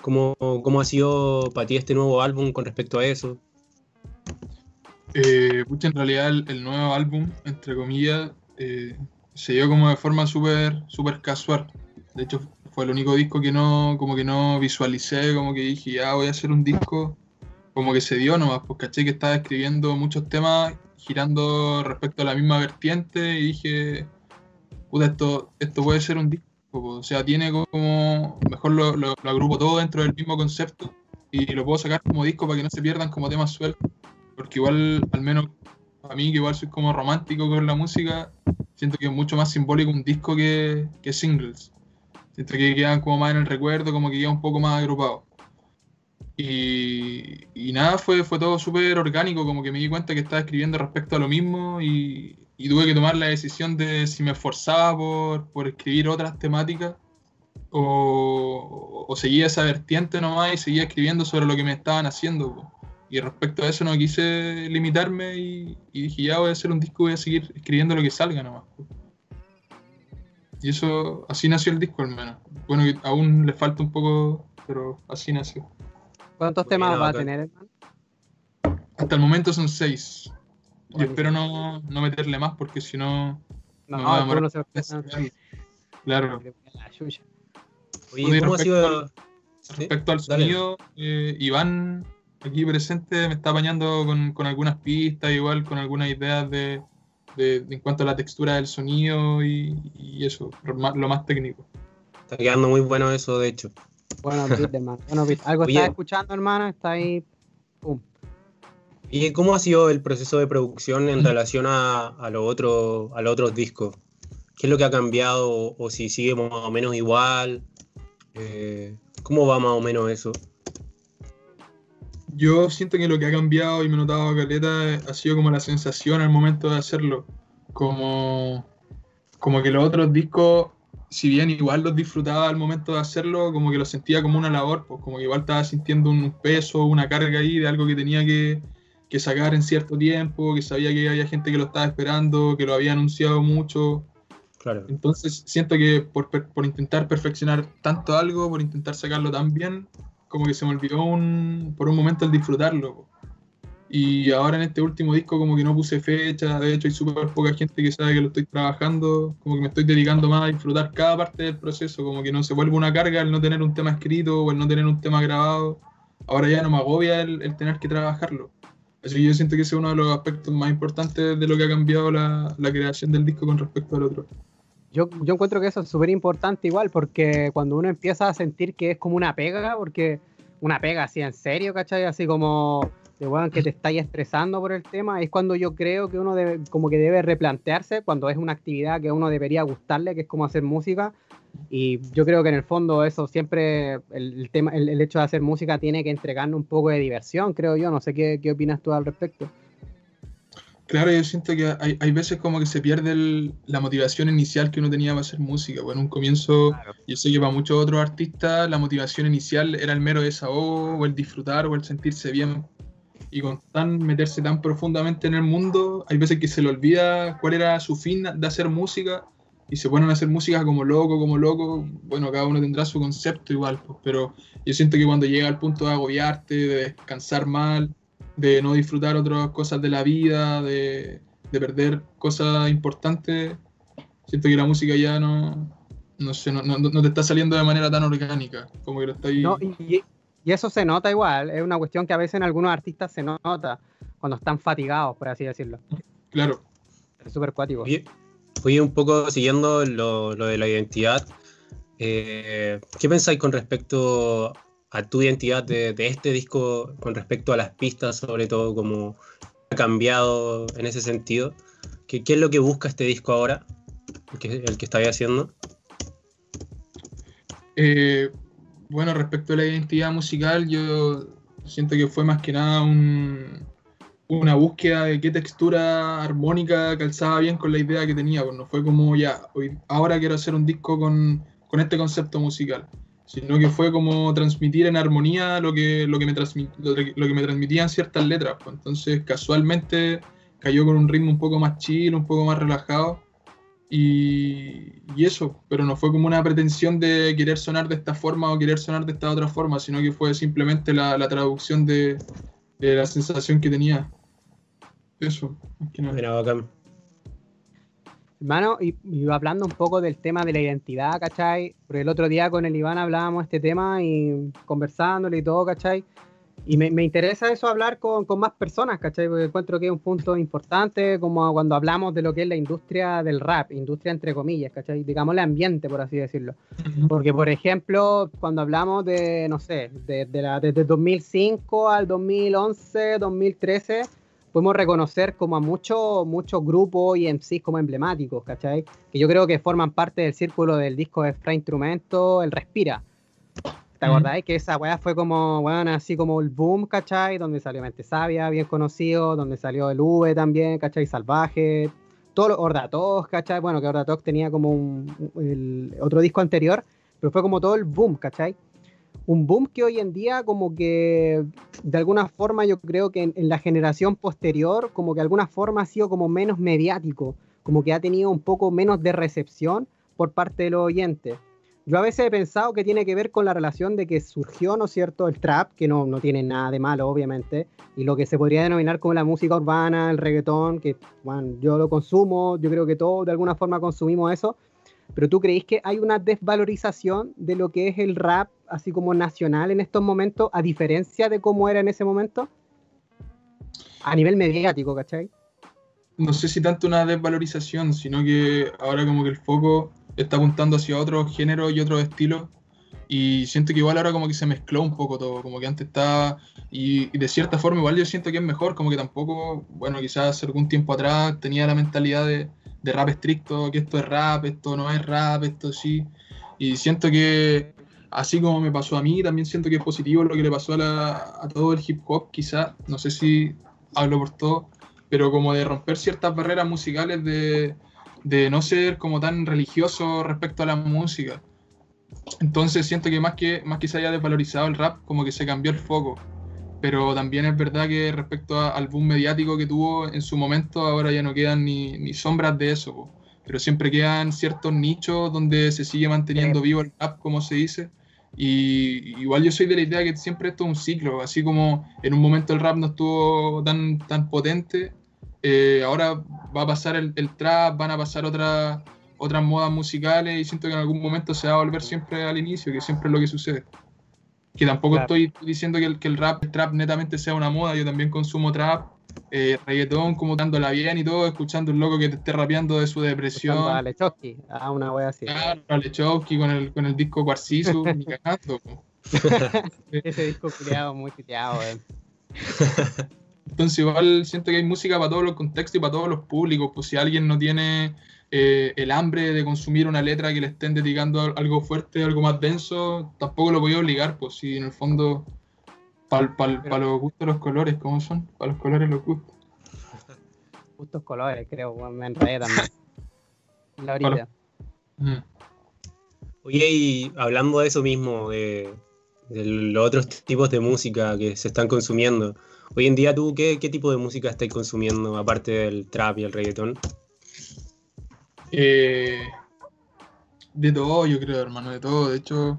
[SPEAKER 8] ¿Cómo, ¿Cómo ha sido para ti este nuevo álbum con respecto a eso?
[SPEAKER 9] Eh, en realidad el, el nuevo álbum, entre comillas, eh, se dio como de forma súper súper casual. De hecho, fue el único disco que no, como que no visualicé, como que dije, ya voy a hacer un disco, como que se dio nomás, pues caché que estaba escribiendo muchos temas girando respecto a la misma vertiente y dije, puta, esto, esto puede ser un disco, pues, o sea, tiene como, mejor lo, agrupo todo dentro del mismo concepto y lo puedo sacar como disco para que no se pierdan como temas sueltos porque igual, al menos a mí, que igual soy como romántico con la música, siento que es mucho más simbólico un disco que singles. Siento que quedan como más en el recuerdo, como que queda un poco más agrupado. Y, y nada, fue, fue todo súper orgánico, como que me di cuenta que estaba escribiendo respecto a lo mismo y, y tuve que tomar la decisión de si me esforzaba por, por escribir otras temáticas o, o seguía esa vertiente nomás y seguía escribiendo sobre lo que me estaban haciendo. po. Y respecto a eso no quise limitarme y, y dije, ya voy a hacer un disco, voy a seguir escribiendo lo que salga nomás. po. Y eso, así nació el disco al menos. Bueno, aún le falta un poco, pero así nació.
[SPEAKER 2] ¿Cuántos temas va a tener, hermano?
[SPEAKER 9] Hasta el momento son seis. Y
[SPEAKER 2] Buenísimo.
[SPEAKER 9] espero no, no meterle más porque si no.
[SPEAKER 2] No,
[SPEAKER 9] me voy a
[SPEAKER 2] no, se va
[SPEAKER 9] Claro.
[SPEAKER 8] Oye, ¿cómo ha
[SPEAKER 9] respecto
[SPEAKER 8] sido?
[SPEAKER 9] al-
[SPEAKER 8] ¿Sí?
[SPEAKER 9] Respecto al sonido, eh, Iván, aquí presente, me está apañando con, con algunas pistas, igual con algunas ideas de, de- de en cuanto a la textura del sonido y, y eso, lo más, lo más técnico.
[SPEAKER 8] Está quedando muy bueno eso, de hecho.
[SPEAKER 2] Bueno, beat, hermano. Bueno, beat. Algo estás escuchando, hermano, está ahí. Pum.
[SPEAKER 8] ¿Y cómo ha sido el proceso de producción en relación a, a, lo otro, a los otros discos? ¿Qué es lo que ha cambiado o, o si sigue más o menos igual? Eh, ¿Cómo va más o menos eso?
[SPEAKER 9] Yo siento que lo que ha cambiado y me he notado caleta ha sido como la sensación al momento de hacerlo. Como, como que los otros discos, si bien igual los disfrutaba al momento de hacerlo, como que los sentía como una labor, pues como que igual estaba sintiendo un peso, una carga ahí de algo que tenía que, que sacar en cierto tiempo, que sabía que había gente que lo estaba esperando, que lo había anunciado mucho.
[SPEAKER 8] Claro.
[SPEAKER 9] Entonces siento que por, por intentar perfeccionar tanto algo, por intentar sacarlo tan bien, como que se me olvidó un, por un momento el disfrutarlo. po. Y ahora en este último disco como que no puse fecha, de hecho hay súper poca gente que sabe que lo estoy trabajando, como que me estoy dedicando más a disfrutar cada parte del proceso, como que no se vuelve una carga el no tener un tema escrito o el no tener un tema grabado. Ahora ya no me agobia el, el tener que trabajarlo. Así que yo siento que ese es uno de los aspectos más importantes de lo que ha cambiado la, la creación del disco con respecto al otro.
[SPEAKER 2] Yo, encuentro que eso es súper importante igual, porque cuando uno empieza a sentir que es como una pega, porque una pega así en serio, ¿cachai? Así como de weón que te estáis estresando por el tema, es cuando yo creo que uno debe, como que debe replantearse, cuando es una actividad que a uno debería gustarle, que es como hacer música. Y yo creo que en el fondo eso siempre, el, el tema, el, el hecho de hacer música tiene que entregarnos un poco de diversión, creo yo. No sé qué, qué opinas tú al respecto.
[SPEAKER 9] Claro, yo siento que hay, hay veces como que se pierde el- la motivación inicial que uno tenía para hacer música. Bueno, en un comienzo, yo sé que para muchos otros artistas la motivación inicial era el mero desahogo, o el disfrutar, o el sentirse bien. Y con tan meterse tan profundamente en el mundo, hay veces que se le olvida cuál era su fin de hacer música y se ponen a hacer música como loco, como loco. Bueno, cada uno tendrá su concepto igual, pues, pero yo siento que cuando llega al punto de agobiarte, de descansar mal, de no disfrutar otras cosas de la vida, de, de perder cosas importantes, siento que la música ya no, no, sé, no, no, no te está saliendo de manera tan orgánica, como que lo está ahí.
[SPEAKER 2] No, y, y eso se nota igual, es una cuestión que a veces en algunos artistas se nota cuando están fatigados, por así decirlo.
[SPEAKER 9] Claro.
[SPEAKER 2] Es súper cuático.
[SPEAKER 8] Oye, oye, un poco siguiendo lo, lo de la identidad, eh, ¿qué pensáis con respecto a tu identidad de, este disco, con respecto a las pistas, sobre todo, cómo ha cambiado en ese sentido? ¿Qué, es lo que busca este disco ahora, el que, el haciendo?
[SPEAKER 9] Eh, bueno, respecto a la identidad musical, yo siento que fue más que nada un- una búsqueda de qué textura armónica calzaba bien con la idea que tenía. Pues no fue como ya, ahora quiero hacer un disco con este concepto musical, sino que fue como transmitir en armonía lo que, lo que, me, transmi- lo, que- me transmitían ciertas letras. pues. Entonces, casualmente cayó con un ritmo un poco más chill, un poco más relajado. Y, y eso, pero no fue como una pretensión de querer sonar de esta forma o querer sonar de esta otra forma, sino que fue simplemente la, la traducción de, de la sensación que tenía. Eso, más
[SPEAKER 8] bacán.
[SPEAKER 2] Hermano, y, y hablando un poco del tema de la identidad, ¿cachai? Porque el otro día con el Iván hablábamos este tema y conversándole y todo, ¿cachai? Y me, me interesa eso hablar con, con más personas, ¿cachai? Porque encuentro que es un punto importante como cuando hablamos de lo que es la industria del rap, industria entre comillas, ¿cachai? Digamos el ambiente, por así decirlo. Porque, por ejemplo, cuando hablamos de, no sé, de, de la, desde 2005 al 2011, 2013, podemos reconocer como a muchos muchos grupos y MCs como emblemáticos, ¿cachai? Que yo creo que forman parte del círculo del disco de Fra Instrumento, el Respira. ¿Te
[SPEAKER 9] Mm.
[SPEAKER 2] acordáis? Que esa weá fue como, bueno, así como el boom, ¿cachai? Donde salió Mente Sabia, bien conocido, donde salió el V también, ¿cachai? Salvaje, todos los Ordatos, ¿cachai? Bueno, que Ordatos tenía como un, el otro disco anterior, pero fue como todo el boom, ¿cachai? Un boom que hoy en día como que de alguna forma yo creo que en, la generación posterior como que de alguna forma ha sido como menos mediático, como que ha tenido un poco menos de recepción por parte de los oyentes. yo a veces he pensado que tiene que ver con la relación de que surgió, ¿no es cierto?, el trap, que no, no tiene nada de malo, obviamente, y lo que se podría denominar como la música urbana, el reggaetón, que bueno, yo lo consumo, yo creo que todos de alguna forma consumimos eso, pero ¿tú creís que hay una desvalorización de lo que es el rap, así como nacional en estos momentos, a diferencia de cómo era en ese momento? A nivel mediático, ¿cachai?
[SPEAKER 9] No sé si tanto una desvalorización, sino que ahora como que el foco está apuntando hacia otros géneros y otros estilos. Y siento que igual ahora como que se mezcló un poco todo, como que antes estaba, y, y de cierta forma igual yo siento que es mejor, como que tampoco, bueno, quizás algún tiempo atrás tenía la mentalidad de, de rap estricto, que esto es rap, esto no es rap, esto sí. Y siento que, así como me pasó a mí, también siento que es positivo lo que le pasó a, la- a todo el hip hop, quizás, no sé si hablo por todo, pero como de romper ciertas barreras musicales, de, de no ser como tan religioso respecto a la música. Entonces siento que más que, más que haya desvalorizado el rap, como que se cambió el foco. Pero también es verdad que respecto a- al boom mediático que tuvo en su momento, ahora ya no quedan ni, ni sombras de eso. po. Pero siempre quedan ciertos nichos donde se sigue manteniendo vivo el rap, como se dice. Y igual yo soy de la idea que siempre esto es un ciclo, así como en un momento el rap no estuvo tan, tan potente, eh, ahora va a pasar el, el trap, van a pasar otras otras modas musicales y siento que en algún momento se va a volver siempre al inicio, que siempre es lo que sucede. Que tampoco
[SPEAKER 2] Claro.
[SPEAKER 9] estoy diciendo que el, que el rap, el trap netamente sea una moda, yo también consumo trap, eh, reggaetón, como dándola bien y todo, escuchando un loco que te esté rapeando de su depresión.
[SPEAKER 2] Escuchando a Lechowski, a una wea así.
[SPEAKER 9] Claro, a Lechowski con el, con el disco Cuarcizu, ni cagando.
[SPEAKER 2] Ese disco culiado muy piteado, weón.
[SPEAKER 9] Entonces igual siento que hay música para todos los contextos y para todos los públicos. Pues si alguien no tiene eh, el hambre de consumir una letra que le estén dedicando a- algo fuerte, algo más denso, tampoco lo voy a obligar. Pues si en el fondo, para los gustos los colores, ¿cómo son? Para los colores los gustos.
[SPEAKER 2] Justos colores, creo, me enredé también. La orilla.
[SPEAKER 9] Mm.
[SPEAKER 8] Oye, y hablando de eso mismo, de, de los otros tipos de música que se están consumiendo, hoy en día tú, ¿qué, qué tipo de música estáis consumiendo, aparte del trap y el reggaetón?
[SPEAKER 9] Eh, de todo, yo creo, hermano, de todo. De hecho,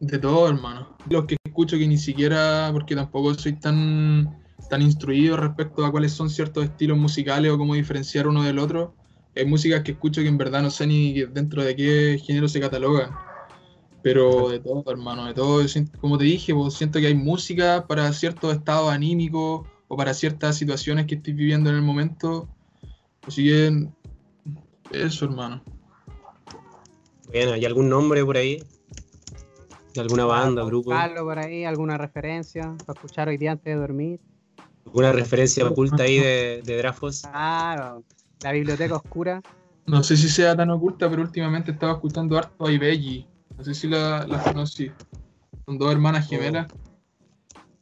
[SPEAKER 9] de todo, hermano. Los que escucho que ni siquiera, porque tampoco soy tan, tan instruido respecto a cuáles son ciertos estilos musicales o cómo diferenciar uno del otro. Hay músicas que escucho que en verdad no sé ni dentro de qué género se catalogan. Pero de todo, hermano, de todo. Como te dije, siento que hay música para ciertos estados anímicos o para ciertas situaciones que estoy viviendo en el momento. Así que eso, hermano.
[SPEAKER 8] Bien, ¿hay algún nombre por ahí? ¿De alguna banda, grupo?
[SPEAKER 2] Buscarlo por ahí, alguna referencia para escuchar hoy día antes de dormir.
[SPEAKER 8] ¿Alguna referencia oculta ahí de, de Drafos?
[SPEAKER 2] Claro, la biblioteca oscura.
[SPEAKER 9] No sé si sea tan oculta, pero últimamente estaba escuchando harto a Ibelli. No sé si la, la conocí. Son dos hermanas gemelas.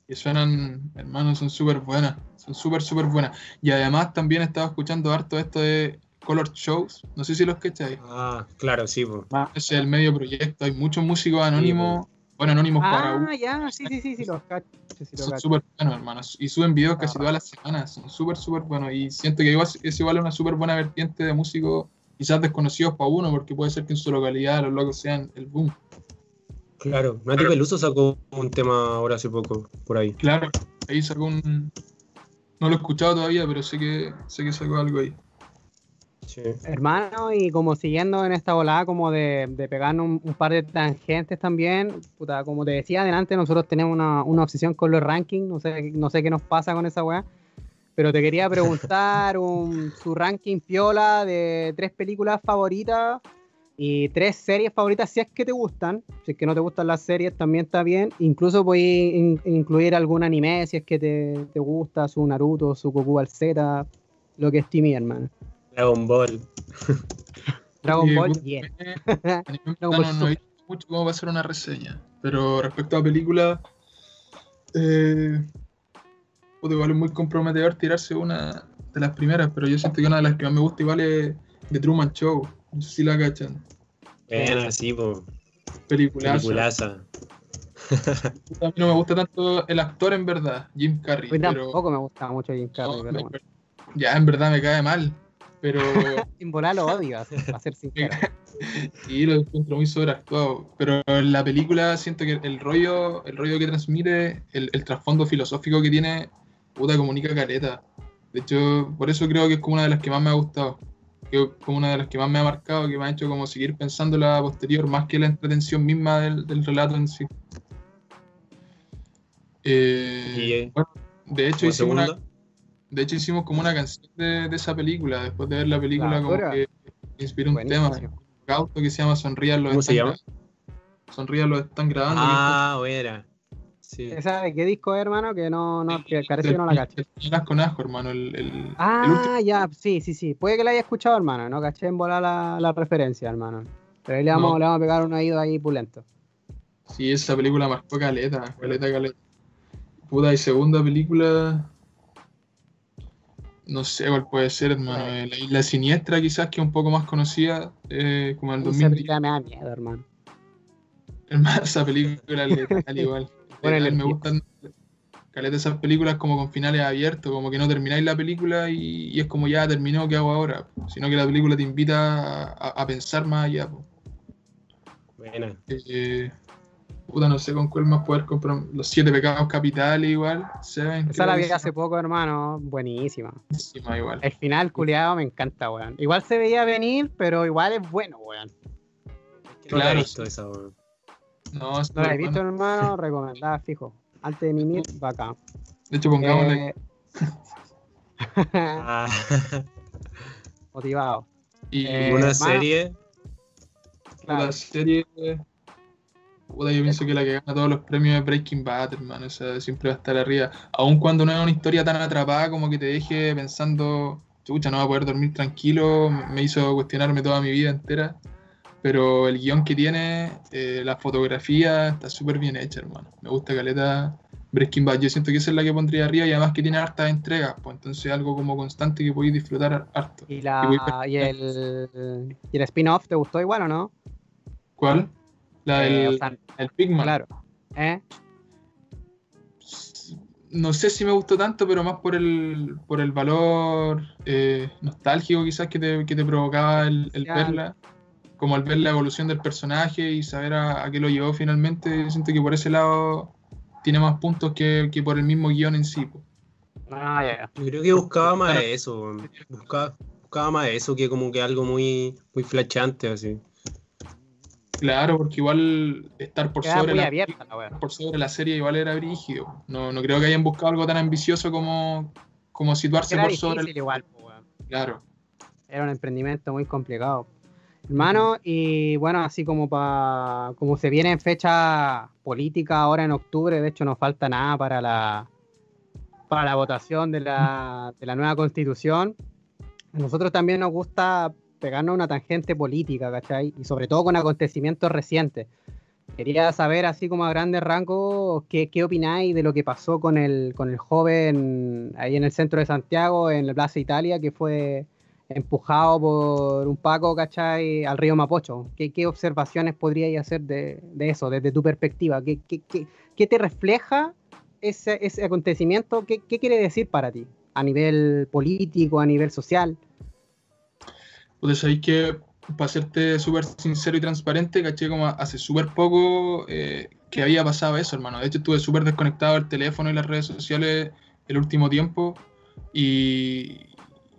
[SPEAKER 9] Que suenan, hermanos, son súper buenas. Son súper, súper buenas. Y además también estaba escuchando harto esto de Color Shows. No sé si los cacháis.
[SPEAKER 8] Ah, claro, sí.
[SPEAKER 9] Ese es el medio proyecto. Hay muchos músicos anónimos. Bueno, anónimos para
[SPEAKER 2] Ah, ya, sí, sí, sí, sí, los cacho. sí, sí,
[SPEAKER 9] Son súper buenos, hermanos. Y suben videos casi
[SPEAKER 2] Ah.
[SPEAKER 9] todas las semanas. Son súper, súper buenos. Y siento que igual, es igual una súper buena vertiente de músicos, quizás desconocidos para uno, porque puede ser que en su localidad los locos sean el boom.
[SPEAKER 8] Claro, Nati Peluso sacó un tema ahora hace poco, por ahí.
[SPEAKER 9] Claro, ahí sacó un. No lo he escuchado todavía, pero sé que, sé que sacó algo ahí.
[SPEAKER 8] Sí.
[SPEAKER 2] Hermano, y como siguiendo en esta volada como de, de pegar un, un par de tangentes también, puta, como te decía adelante, nosotros tenemos una, una obsesión con los rankings, no sé, no sé qué nos pasa con esa weá, pero te quería preguntar un, su ranking piola de tres películas favoritas y tres series favoritas si es que te gustan, si es que no te gustan las series también está bien, incluso puedes in- incluir algún anime si es que te, te gusta, su Naruto, su Goku al Z, lo que estime, hermano.
[SPEAKER 8] Dragon Ball.
[SPEAKER 2] Dragon Ball,
[SPEAKER 9] bueno,
[SPEAKER 2] bien. Ball
[SPEAKER 9] no, no he visto mucho cómo va a ser una reseña. Pero respecto a películas, eh, puta, igual es muy comprometedor tirarse una de las primeras, pero yo siento que una de las que más me gusta igual es The Truman Show. No sé si la cachan.
[SPEAKER 8] Bien, sí, pues.
[SPEAKER 9] Peliculaza.
[SPEAKER 8] Peliculaza.
[SPEAKER 9] A mí no me gusta tanto el actor en verdad, Jim Carrey.
[SPEAKER 2] A mí
[SPEAKER 9] pero
[SPEAKER 2] tampoco me gusta mucho Jim Carrey,
[SPEAKER 9] no,
[SPEAKER 2] pero bueno.
[SPEAKER 9] ya en verdad me cae mal. Pero
[SPEAKER 2] Sin volar lo odio, a ser, sincero.
[SPEAKER 9] y lo encuentro muy sobreactuado. Pero en la película siento que el rollo, el rollo que transmite, el, el trasfondo filosófico que tiene, puta comunica careta. De hecho, por eso creo que es como una de las que más me ha gustado. Que como una de las que más me ha marcado, que me ha hecho como seguir pensando la posterior, más que la entretención misma del, del relato en sí. Eh,
[SPEAKER 8] Y, eh,
[SPEAKER 9] bueno, de hecho hicimos una,
[SPEAKER 8] segunda,
[SPEAKER 9] de hecho hicimos como una canción de, de esa película, después de ver la película
[SPEAKER 2] La
[SPEAKER 9] como que inspiró un tema
[SPEAKER 2] Buenísimo.
[SPEAKER 9] auto que se llama Sonrían los
[SPEAKER 8] ¿Cómo se
[SPEAKER 9] están
[SPEAKER 8] llama?
[SPEAKER 9] Sonrían los están grabando.
[SPEAKER 8] Ah, buena. Sí.
[SPEAKER 2] ¿Esa de qué disco es, hermano? Que no, no, que parece que no la
[SPEAKER 9] del Nicolás con asco, hermano. El, el, el último.
[SPEAKER 2] Ah, ya, sí, sí, sí. Puede que la haya escuchado, hermano. No caché en volar la, la referencia, hermano. Pero ahí le vamos,
[SPEAKER 9] No.
[SPEAKER 2] le vamos a pegar un oído ahí pulento.
[SPEAKER 9] Sí, esa película marcó caleta, caleta, caleta. Puta, y segunda película. No sé cuál puede ser, hermano. Eh, La Isla Siniestra, quizás, que es un poco más conocida, eh, como en el
[SPEAKER 2] Esa
[SPEAKER 9] 2010.
[SPEAKER 2] película me da miedo, hermano.
[SPEAKER 9] Hermano, esa película es letal igual.
[SPEAKER 2] Bueno,
[SPEAKER 9] me gustan caleta esas películas como con finales abiertos, como que no termináis la película y, y es como ya terminó, ¿qué hago ahora? Sino que la película te invita a, a- a pensar más allá. po.
[SPEAKER 8] Buena.
[SPEAKER 9] Eh, puta, no sé con cuál más poder comprar. Los siete pecados capitales igual. Seven,
[SPEAKER 2] Esa la vi hace poco, hermano. Buenísima.
[SPEAKER 9] llama igual.
[SPEAKER 2] El final, culiado, me encanta, weón. Igual se veía venir, pero igual es bueno, weón.
[SPEAKER 8] No la he
[SPEAKER 9] Claro,
[SPEAKER 8] visto esa, weón.
[SPEAKER 9] No, es
[SPEAKER 2] No la he
[SPEAKER 9] bueno.
[SPEAKER 2] visto, hermano. Recomendada, fijo. Antes de mimir, bacán.
[SPEAKER 9] De hecho, pongámosle.
[SPEAKER 2] Eh,
[SPEAKER 8] Ah,
[SPEAKER 2] motivado.
[SPEAKER 9] y
[SPEAKER 2] eh,
[SPEAKER 8] una
[SPEAKER 2] hermano,
[SPEAKER 8] serie.
[SPEAKER 2] claro.
[SPEAKER 9] serie. Puta, yo pienso que la que gana todos los premios es Breaking Bad, hermano. O sea, siempre va a estar arriba. Aun cuando no es una historia tan atrapada como que te deje pensando, chucha, no va a poder dormir tranquilo. Me hizo cuestionarme toda mi vida entera. Pero el guion que tiene, eh, la fotografía, está súper bien hecha, hermano. Me gusta Caleta Breaking Bad. Yo siento que esa es la que pondría arriba y además que tiene hartas entregas. Pues entonces algo como constante que podéis disfrutar harto.
[SPEAKER 2] ¿Y, la, y el, y el spin-off te gustó igual o no?
[SPEAKER 9] ¿Cuál? La
[SPEAKER 2] Eh,
[SPEAKER 9] del
[SPEAKER 2] o sea,
[SPEAKER 9] el Pigman.
[SPEAKER 2] claro. ¿Eh?
[SPEAKER 9] no sé si me gustó tanto, pero más por el, por el valor eh, nostálgico quizás que te, que te provocaba el, verla, como al ver la evolución del personaje y saber a, a qué lo llevó finalmente, siento que por ese lado tiene más puntos que, que por el mismo guion en sí.
[SPEAKER 2] Ah, ya, ya.
[SPEAKER 8] Yo creo que buscaba más eso, weón. buscaba, buscaba más eso que como que algo muy, muy flashante así.
[SPEAKER 9] Claro, porque igual estar por
[SPEAKER 2] Queda
[SPEAKER 9] sobre la
[SPEAKER 2] abierta
[SPEAKER 9] por sobre la serie igual era brígido. No, no creo que hayan buscado algo tan ambicioso como, como situarse
[SPEAKER 2] Era
[SPEAKER 9] por sobre el...
[SPEAKER 2] igual.
[SPEAKER 9] Claro.
[SPEAKER 2] Era un emprendimiento muy complicado. Hermano, y bueno, así como pa, como se viene en fecha política ahora en octubre, de hecho no falta nada para la para la votación de la, de la nueva constitución. A nosotros también nos gusta pegarnos una tangente política, ¿cachai? Y sobre todo con acontecimientos recientes. Quería saber, así como a grandes rangos, qué, qué opináis de lo que pasó con el, con el joven ahí en el centro de Santiago, en la Plaza Italia, que fue empujado por un Paco, ¿cachai? Al río Mapocho. ¿Qué, qué observaciones podríais hacer de, de eso, desde tu perspectiva? ¿Qué, qué, qué- te refleja ese, ese acontecimiento? ¿Qué, qué quiere decir para ti? A nivel político, a nivel social.
[SPEAKER 9] Pues sabéis que, para serte súper sincero y transparente, caché como hace súper poco eh, que había pasado eso, hermano. De hecho, estuve súper desconectado del teléfono y las redes sociales el último tiempo. Y,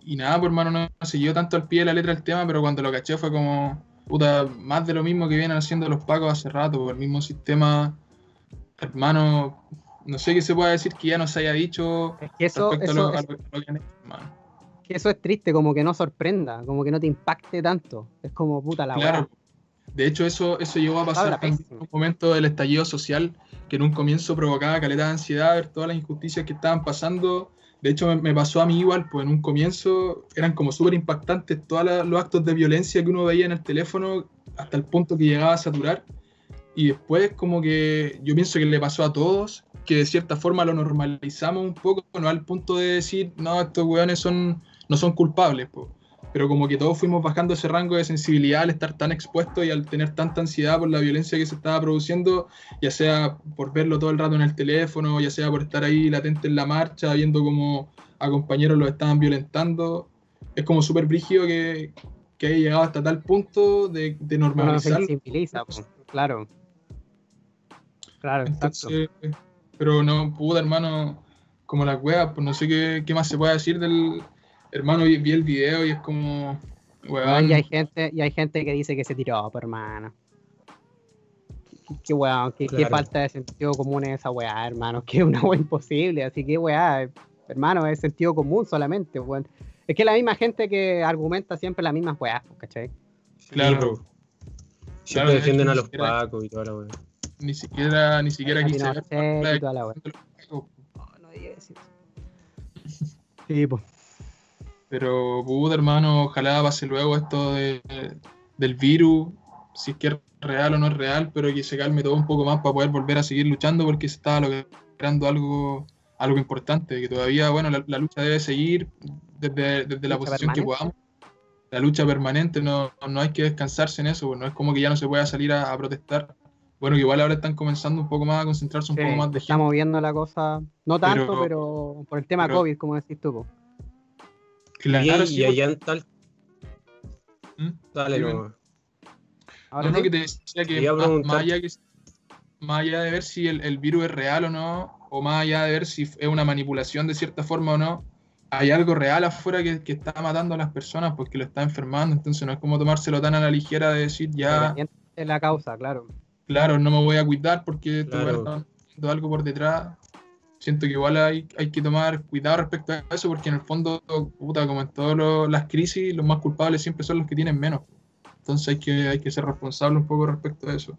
[SPEAKER 9] y nada, pues hermano, no siguió tanto al pie de la letra el tema, pero cuando lo caché fue como, puta, más de lo mismo que vienen haciendo los pacos hace rato, por el mismo sistema, hermano. No sé qué se puede decir que ya no se haya dicho
[SPEAKER 2] Es que eso,
[SPEAKER 9] respecto
[SPEAKER 2] eso,
[SPEAKER 9] lo- a lo que han hecho, hermano.
[SPEAKER 2] Que eso es triste, como que no sorprenda, como que no te impacte tanto. Es como puta la
[SPEAKER 9] Claro. De hecho, eso, eso llegó a pasar en un momento del estallido social, que en un comienzo provocaba caleta de ansiedad, ver todas las injusticias que estaban pasando. De hecho, me, me pasó a mí igual, pues en un comienzo eran como súper impactantes todos los actos de violencia que uno veía en el teléfono, hasta el punto que llegaba a saturar. Y después como que yo pienso que le pasó a todos, que de cierta forma lo normalizamos un poco, no al punto de decir, no, estos weones son, no son culpables, pues pero como que todos fuimos bajando ese rango de sensibilidad al estar tan expuestos y al tener tanta ansiedad por la violencia que se estaba produciendo, ya sea por verlo todo el rato en el teléfono, ya sea por estar ahí latente en la marcha, viendo como a compañeros los estaban violentando. Es como súper brígido que, que haya llegado hasta tal punto de, de normalizar.
[SPEAKER 2] sensibiliza, po, claro. Claro, exacto.
[SPEAKER 9] Pero no, puta, hermano, como las weas, pues no sé qué, qué más se puede decir del hermano. Vi, vi el video y es como,
[SPEAKER 2] Weón, y hay gente, y hay gente que dice que se tiró, pero hermano. Qué- Qué weón, qué, qué
[SPEAKER 8] Claro.
[SPEAKER 2] falta de sentido común es esa weá, hermano. Que es una weá imposible, así que weá, hermano, es sentido común solamente, weón. Es que la misma gente que argumenta siempre las mismas weá, ¿cachai?
[SPEAKER 9] claro,
[SPEAKER 8] Sí.
[SPEAKER 9] Claro,
[SPEAKER 8] Siempre
[SPEAKER 9] de
[SPEAKER 8] defienden a
[SPEAKER 9] ni
[SPEAKER 8] los
[SPEAKER 9] siquiera-
[SPEAKER 8] pacos y toda la weá.
[SPEAKER 9] ni siquiera, ni siquiera quise
[SPEAKER 2] y toda la weá.
[SPEAKER 9] de los pacos.
[SPEAKER 2] No, no
[SPEAKER 9] Pero, puta, hermano, ojalá pase luego esto de, del virus, si es que es real o no es real, pero que se calme todo un poco más para poder volver a seguir luchando porque se está logrando algo, algo importante, que todavía, bueno, la, la lucha debe seguir desde, desde la posición que podamos. La lucha permanente, no, no hay que descansarse en eso, pues, no es como que ya no se pueda salir a, a protestar. Bueno, que igual ahora están comenzando un poco más a concentrarse un
[SPEAKER 2] Sí,
[SPEAKER 9] poco más de
[SPEAKER 2] estamos viendo la cosa, no tanto,
[SPEAKER 9] Pero-
[SPEAKER 2] pero, por el tema
[SPEAKER 9] pero-
[SPEAKER 2] COVID, como decís tú. po.
[SPEAKER 8] Y,
[SPEAKER 9] Claro,
[SPEAKER 8] y
[SPEAKER 9] sí,
[SPEAKER 8] allá en tal.
[SPEAKER 9] ¿Mm?
[SPEAKER 8] Dale, no.
[SPEAKER 2] Ahora
[SPEAKER 9] No, no, que te decía que más, allá, que, más allá de ver si el, el virus es real o no, o más allá de ver si es una manipulación de cierta forma o no, hay algo real afuera que, que está matando a las personas porque lo está enfermando. Entonces no es como tomárselo tan a la ligera de decir, ya,
[SPEAKER 2] de la causa, claro.
[SPEAKER 9] claro, no me voy a cuidar porque
[SPEAKER 8] Claro.
[SPEAKER 9] haciendo algo por detrás. Siento que igual hay, hay que tomar cuidado respecto a eso porque en el fondo, puta, como en todas las crisis, los más culpables siempre son los que tienen menos. Entonces hay que, hay que ser responsable un poco respecto a eso.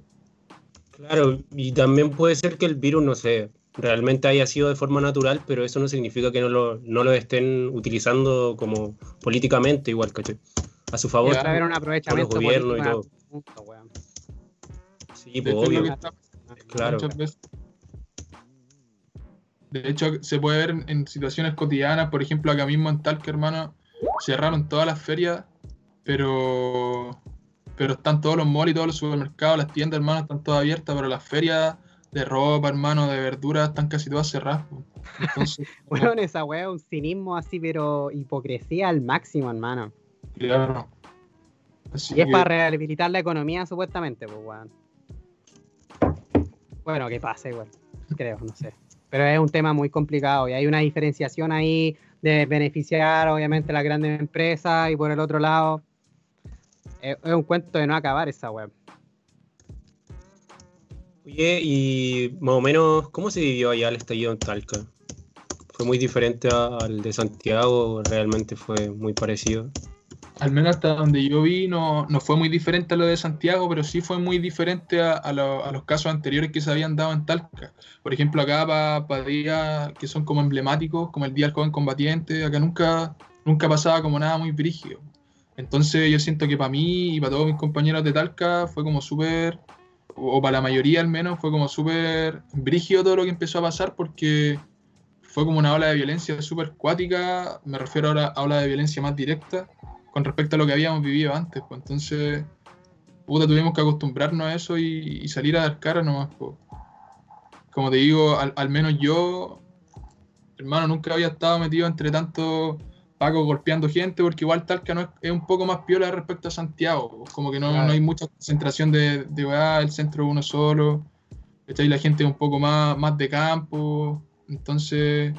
[SPEAKER 8] Claro, y también puede ser que el virus, no sé, realmente haya sido de forma natural, pero eso no significa que no lo, no lo estén utilizando como políticamente igual, ¿cachai? A su favor.
[SPEAKER 2] Haber un aprovechamiento
[SPEAKER 8] los gobiernos y todo.
[SPEAKER 2] punto.
[SPEAKER 8] Sí, pues obvio.
[SPEAKER 9] está
[SPEAKER 8] Claro.
[SPEAKER 9] muchas veces. De hecho, se puede ver en, en situaciones cotidianas, por ejemplo, acá mismo en Talca, hermano, cerraron todas las ferias, pero pero están todos los malls y todos los supermercados, las tiendas, hermano, están todas abiertas, pero las ferias de ropa, hermano, de verduras, están casi todas cerradas. Entonces,
[SPEAKER 2] Weón, esa weá es un cinismo así, pero hipocresía al máximo, hermano.
[SPEAKER 9] claro. Así
[SPEAKER 2] Y es
[SPEAKER 9] que-
[SPEAKER 2] para rehabilitar la economía, supuestamente, pues, weón. Bueno, que pase, igual. Creo, no sé. Pero es un tema muy complicado y hay una diferenciación ahí de beneficiar, obviamente, las grandes empresas y por el otro lado, es, es un cuento de no acabar esa web.
[SPEAKER 8] Oye, y más o menos, ¿cómo se vivió allá el estallido en Talca? ¿Fue muy diferente al de Santiago? ¿Realmente fue muy parecido?
[SPEAKER 9] Al menos hasta donde yo vi, no, no fue muy diferente a lo de Santiago, pero sí fue muy diferente a, a lo- a los casos anteriores que se habían dado en Talca. Por ejemplo, acá para días que son como emblemáticos, como el Día del Joven Combatiente, acá nunca, nunca pasaba como nada muy brígido. Entonces yo siento que para mí y para todos mis compañeros de Talca fue como súper, o o para la mayoría al menos, fue como súper brígido todo lo que empezó a pasar porque fue como una ola de violencia súper cuática, me refiero ahora a ola de violencia más directa con respecto a lo que habíamos vivido antes. Pues entonces, puta, tuvimos que acostumbrarnos a eso y, y salir a dar cara nomás. pues. Como te digo, al, al menos yo, hermano, nunca había estado metido entre tanto Paco golpeando gente, porque igual Talca no es, es un poco más piola respecto a Santiago. pues, Como que no,
[SPEAKER 2] Claro.
[SPEAKER 9] no hay mucha concentración de, de weá, el centro uno solo. ¿cachai? La gente un poco más, más de campo. Entonces,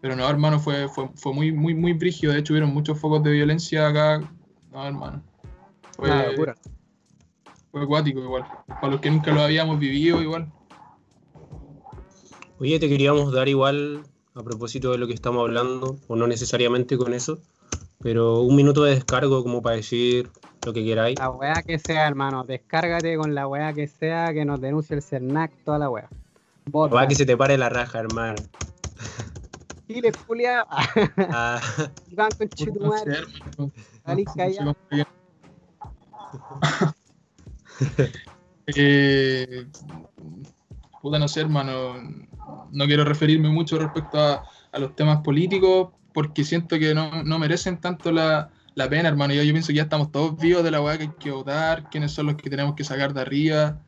[SPEAKER 9] pero no, hermano, fue, fue, fue muy, muy, muy brígido. De hecho, hubieron muchos focos de violencia acá. No, hermano. Fue,
[SPEAKER 2] Una locura.
[SPEAKER 9] fue acuático igual. Para los que nunca lo habíamos vivido igual.
[SPEAKER 8] Oye, te queríamos dar igual, a propósito de lo que estamos hablando, o no necesariamente con eso, pero un minuto de descargo como para decir lo que queráis.
[SPEAKER 2] La weá que sea, hermano. Descárgate con la weá que sea, que nos denuncie el CERNAC, toda la weá. Vota.
[SPEAKER 8] Va que se te pare la raja, hermano.
[SPEAKER 2] Chile, Julia.
[SPEAKER 8] Ah,
[SPEAKER 2] Iván con
[SPEAKER 9] No sé,
[SPEAKER 2] Chitumar.
[SPEAKER 9] hermano.
[SPEAKER 2] Salí
[SPEAKER 9] No sé
[SPEAKER 2] callado.
[SPEAKER 9] cómo bien. Eh, puta, no sé, hermano. No quiero referirme mucho respecto a, a los temas políticos porque siento que no, no merecen tanto la, la pena, hermano. Yo, yo pienso que ya estamos todos vivos de la weá que hay que votar, quiénes son los que tenemos que sacar de arriba.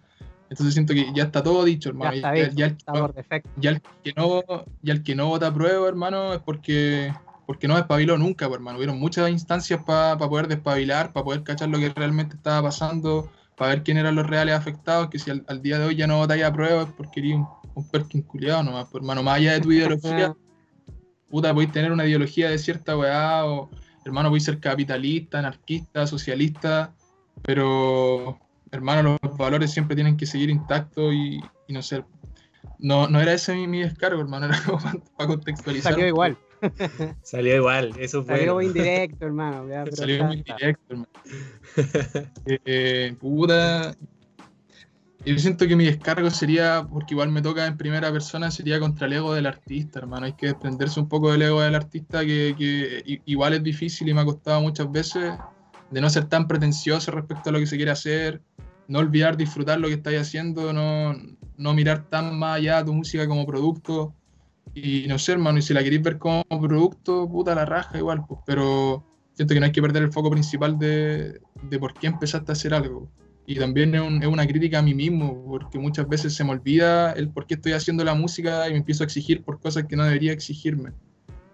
[SPEAKER 9] Entonces siento que ya está todo dicho,
[SPEAKER 2] Ya
[SPEAKER 9] hermano.
[SPEAKER 2] está
[SPEAKER 9] Ya-
[SPEAKER 2] bien,
[SPEAKER 9] ya el-
[SPEAKER 2] está por defecto.
[SPEAKER 9] ya el que no, ya el que no vota prueba, hermano, es porque, porque no despabiló nunca, pues, hermano. Hubieron muchas instancias para poder despabilar, para poder cachar lo que realmente estaba pasando, para ver quién eran los reales afectados, que si al, día de hoy ya no votáis a prueba es porque eres un, un perkin culiado nomás, pues, hermano. Más allá de tu ideología, puta, podéis tener una ideología de cierta weá, o hermano, podéis ser capitalista, anarquista, socialista, pero hermano, los valores siempre tienen que seguir intactos y, y no ser. No, no era ese mi, mi descargo, hermano, era como para, para contextualizar.
[SPEAKER 2] Salió igual.
[SPEAKER 8] Salió igual, eso fue.
[SPEAKER 2] Salió muy indirecto, hermano. ya, pero
[SPEAKER 9] Salió muy
[SPEAKER 2] está.
[SPEAKER 9] directo, hermano. Eh, puta. Yo siento que mi descargo sería, porque igual me toca en primera persona, sería contra el ego del artista, hermano. Hay que desprenderse un poco del ego del artista, que, que igual es difícil y me ha costado muchas veces, de no ser tan pretencioso respecto a lo que se quiere hacer, no olvidar disfrutar lo que estáis haciendo, no, no mirar tan más allá a tu música como producto. Y no sé, hermano, y si la queréis ver como producto, puta la raja igual, pues, pero siento que no hay que perder el foco principal de, de por qué empezaste a hacer algo. Y también es, es una crítica a mí mismo, porque muchas veces se me olvida el por qué estoy haciendo la música y me empiezo a exigir por cosas que no debería exigirme.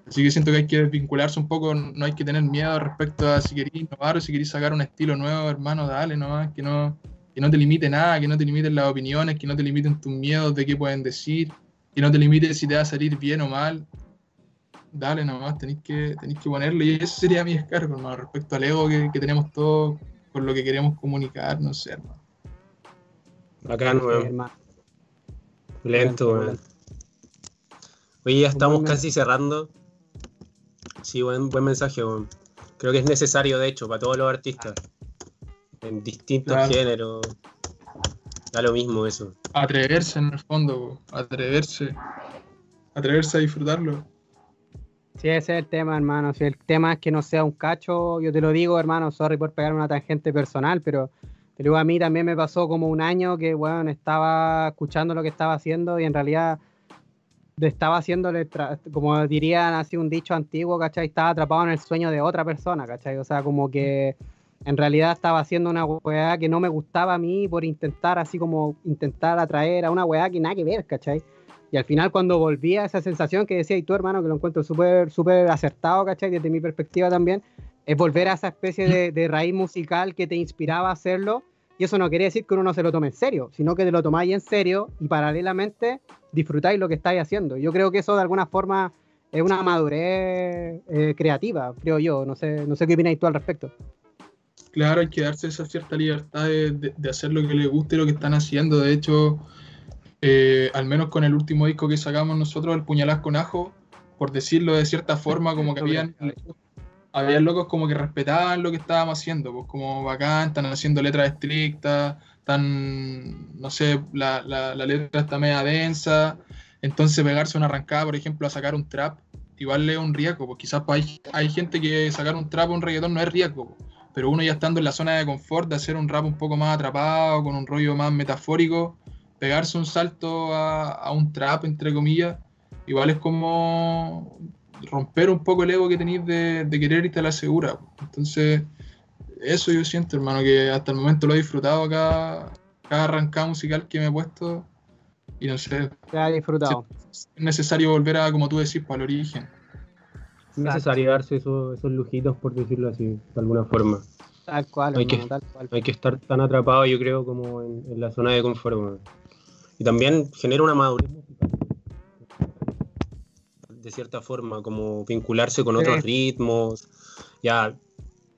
[SPEAKER 9] Así que siento que hay que desvincularse un poco, no hay que tener miedo respecto a si queréis innovar o si queréis sacar un estilo nuevo, hermano, dale nomás, que no, que no te limite nada, que no te limiten las opiniones, que no te limiten tus miedos de qué pueden decir, que no te limite si te va a salir bien o mal. Dale nomás, tenéis que, tenéis que ponerle. Y ese sería mi descargo, hermano, respecto al ego que, que tenemos todos con lo que queremos comunicar, no sé, hermano.
[SPEAKER 8] Bacán, weón. Lento, weón. Oye, ya estamos casi cerrando. Sí, buen, buen mensaje. Creo que es necesario, de hecho, para todos los artistas. En distintos
[SPEAKER 9] Claro.
[SPEAKER 8] géneros. Da lo mismo eso.
[SPEAKER 9] Atreverse en el fondo, atreverse. Atreverse a disfrutarlo.
[SPEAKER 2] Sí, ese es el tema, hermano. Si el tema es que no sea un cacho, yo te lo digo, hermano, sorry por pegar una tangente personal, pero te digo, a mí también me pasó como un año que, bueno, estaba escuchando lo que estaba haciendo y en realidad estaba haciéndole, como dirían así un dicho antiguo, ¿cachai? Estaba atrapado en el sueño de otra persona, ¿cachai? O sea, como que en realidad estaba haciendo una weá que no me gustaba a mí por intentar así como intentar atraer a una weá que nada que ver, ¿cachai? Y al final cuando volví a esa sensación que decía y tú, hermano, que lo encuentro súper súper acertado, ¿cachai? Desde mi perspectiva también, es volver a esa especie de, de raíz musical que te inspiraba a hacerlo. Y eso no quiere decir que uno no se lo tome en serio, sino que te lo tomáis en serio y paralelamente disfrutáis lo que estáis haciendo. Yo creo que eso de alguna forma es una madurez eh, creativa, creo yo. No sé, no sé qué opináis tú al respecto.
[SPEAKER 9] Claro, hay que darse esa cierta libertad de, de- de hacer lo que les guste y lo que están haciendo. De hecho, eh, al menos con el último disco que sacamos nosotros, el Puñalás con Ajo, por decirlo de cierta forma, como que habían, habían locos como que respetaban lo que estábamos haciendo, pues como bacán, están haciendo letras estrictas, están, no sé, la, la, la letra está media densa, entonces pegarse una arrancada, por ejemplo, a sacar un trap, igual es un riesgo, pues quizás hay, hay gente que sacar un trap o un reggaetón no es riesgo, pues, pero uno ya estando en la zona de confort de hacer un rap un poco más atrapado, con un rollo más metafórico, pegarse un salto a, a un trap, entre comillas, igual es como romper un poco el ego que tenéis de, de querer irte a la segura. Entonces, eso yo siento, hermano, que hasta el momento lo he disfrutado cada, cada arrancada musical que me he puesto. Y no sé,
[SPEAKER 2] Te has disfrutado.
[SPEAKER 9] es necesario volver a, como tú decís, para el origen.
[SPEAKER 8] Es necesario darse esos, esos lujitos, por decirlo así, de alguna forma.
[SPEAKER 2] Tal cual,
[SPEAKER 8] Hay que-
[SPEAKER 2] tal cual.
[SPEAKER 8] No hay que estar tan atrapado, yo creo, como en, en la zona de confort. Y también genera una madurez. De cierta forma, como vincularse con otros ritmos, ya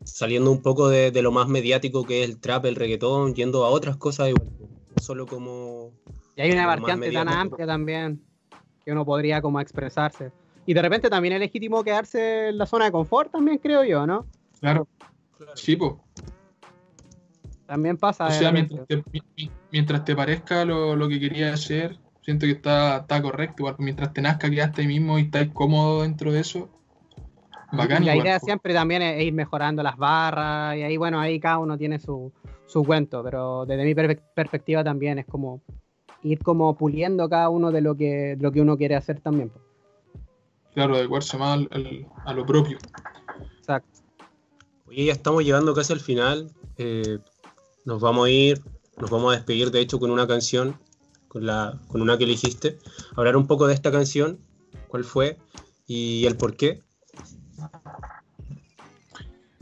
[SPEAKER 8] saliendo un poco de, de lo más mediático que es el trap, el reggaetón, yendo a otras cosas igual. No solo como...
[SPEAKER 2] Y hay una variante tan amplia también que uno podría como expresarse. Y de repente también es legítimo quedarse en la zona de confort también, creo yo, ¿no?
[SPEAKER 9] Claro. Sí, pues.
[SPEAKER 2] También pasa.
[SPEAKER 9] O sea, mientras te, mi- mi- mientras te parezca lo, lo que querías hacer, siento que está, está correcto. Igual, mientras te nazca, quedaste ahí mismo y estás cómodo dentro de eso. Bacán,
[SPEAKER 2] Y la
[SPEAKER 9] igual,
[SPEAKER 2] idea
[SPEAKER 9] pues.
[SPEAKER 2] siempre también es ir mejorando las barras y ahí, bueno, ahí cada uno tiene su, su cuento, pero desde mi perspectiva también es como ir como puliendo cada uno de lo que, de lo que uno quiere hacer también. pues.
[SPEAKER 9] Claro, adecuarse más al- al- a lo propio.
[SPEAKER 2] Exacto.
[SPEAKER 8] Oye, ya estamos llegando casi al final. eh, nos vamos a ir, nos vamos a despedir de hecho con una canción, con, la, con una que elegiste. Hablar un poco de esta canción, cuál fue y el por qué.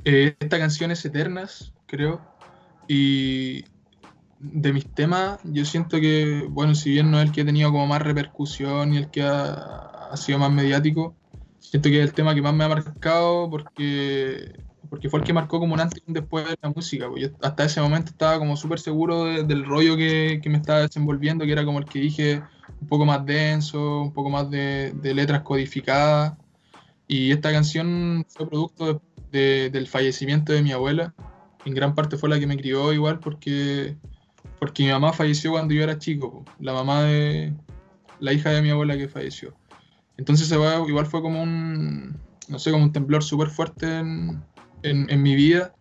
[SPEAKER 9] Eh, esta canción es Eternas, creo. Y de mis temas, yo siento que, bueno, si bien no es el que ha tenido como más repercusión y el que ha, ha sido más mediático, siento que es el tema que más me ha marcado porque, porque fue el que marcó como un antes y un después de la música. pues yo hasta ese momento estaba como súper seguro de- del rollo que, que me estaba desenvolviendo, que era como el que dije, un poco más denso, un poco más de, de letras codificadas. Y esta canción fue producto de- de- del fallecimiento de mi abuela. En gran parte fue la que me crió igual porque, porque mi mamá falleció cuando yo era chico, po. la mamá de la hija de mi abuela que falleció. Entonces igual fue como un, no sé, como un temblor súper fuerte en, en- en mi vida.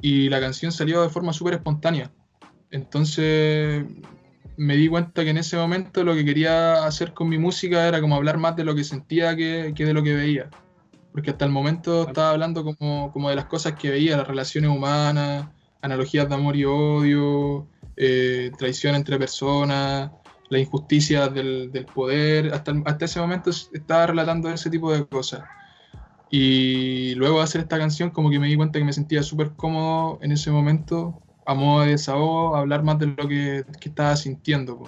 [SPEAKER 9] Y la canción salió de forma súper espontánea. Entonces me di cuenta que en ese momento lo que quería hacer con mi música era como hablar más de lo que sentía que, que de lo que veía. Porque hasta el momento estaba hablando como, como de las cosas que veía, las relaciones humanas, analogías de amor y odio, eh, traición entre personas, la injusticia del, del poder. Hasta, hasta ese momento estaba relatando ese tipo de cosas. Y luego de hacer esta canción, como que me di cuenta que me sentía súper cómodo en ese momento, a modo de desahogo, hablar más de lo que, que estaba sintiendo.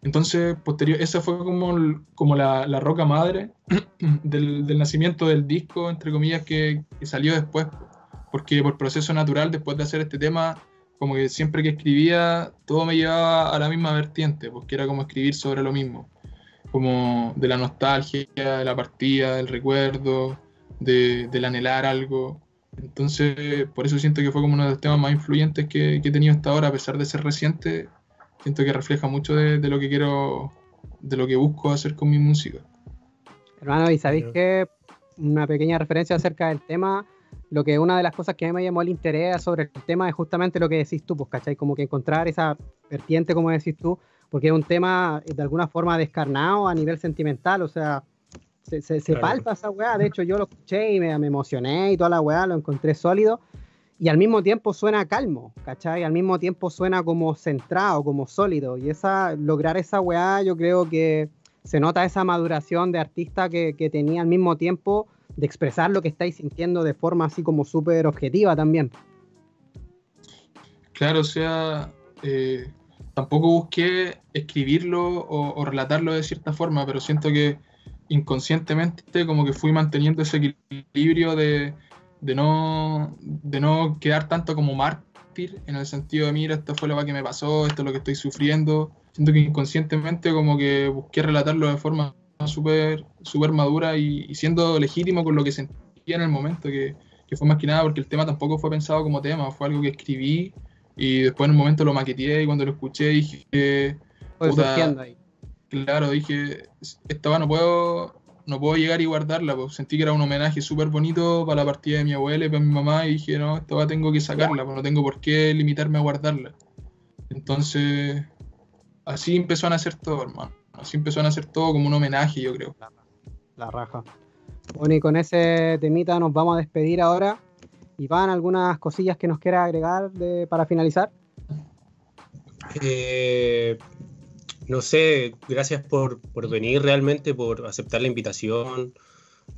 [SPEAKER 9] Entonces, posterior, esa fue como, como la, la roca madre del, del nacimiento del disco, entre comillas, que, que salió después. po. Porque por proceso natural, después de hacer este tema, como que siempre que escribía, todo me llevaba a la misma vertiente, porque era como escribir sobre lo mismo. Como de la nostalgia, de la partida, del recuerdo, de, del anhelar algo. Entonces, por eso siento que fue como uno de los temas más influyentes que, que he tenido hasta ahora, a pesar de ser reciente, siento que refleja mucho de, de lo que quiero, de lo que busco hacer con mi música.
[SPEAKER 2] Hermano, y sabéis que una pequeña referencia acerca del tema, lo que una de las cosas que a mí me llamó el interés sobre el tema es justamente lo que decís tú, pues, ¿cachai? Como que encontrar esa vertiente, como decís tú, porque es un tema eh, de alguna forma descarnado a nivel sentimental, o sea, se, se, se
[SPEAKER 8] Claro.
[SPEAKER 2] palpa esa weá, de hecho yo lo escuché y me, me emocioné y toda la weá, lo encontré sólido, y al mismo tiempo suena calmo, ¿cachai? Al mismo tiempo suena como centrado, como sólido, y esa, lograr esa weá yo creo que se nota esa maduración de artista que, que tenía al mismo tiempo de expresar lo que estáis sintiendo de forma así como súper objetiva también.
[SPEAKER 9] Claro, o sea, eh, tampoco busqué escribirlo o, o relatarlo de cierta forma, pero siento que inconscientemente como que fui manteniendo ese equilibrio de, de no, de no quedar tanto como mártir en el sentido de, mira, esto fue lo que me pasó, esto es lo que estoy sufriendo. Siento que inconscientemente como que busqué relatarlo de forma súper súper madura y, y siendo legítimo con lo que sentía en el momento, que, que fue más que nada porque el tema tampoco fue pensado como tema, fue algo que escribí y después en un momento lo maqueteé y cuando lo escuché dije, Puta,
[SPEAKER 2] ahí.
[SPEAKER 9] Claro, dije, esta va no puedo, no puedo llegar y guardarla, pues sentí que era un homenaje súper bonito para la partida de mi abuela y para mi mamá y dije, no, esta va tengo que sacarla, pues no tengo por qué limitarme a guardarla. Entonces, así empezó a nacer todo, hermano. Así empezó a nacer todo como un homenaje, yo creo.
[SPEAKER 2] La raja. Bueno, y con ese temita nos vamos a despedir ahora. Iván, ¿algunas cosillas que nos quiera agregar de- para finalizar?
[SPEAKER 8] Eh, no sé, gracias por, por venir realmente, por aceptar la invitación.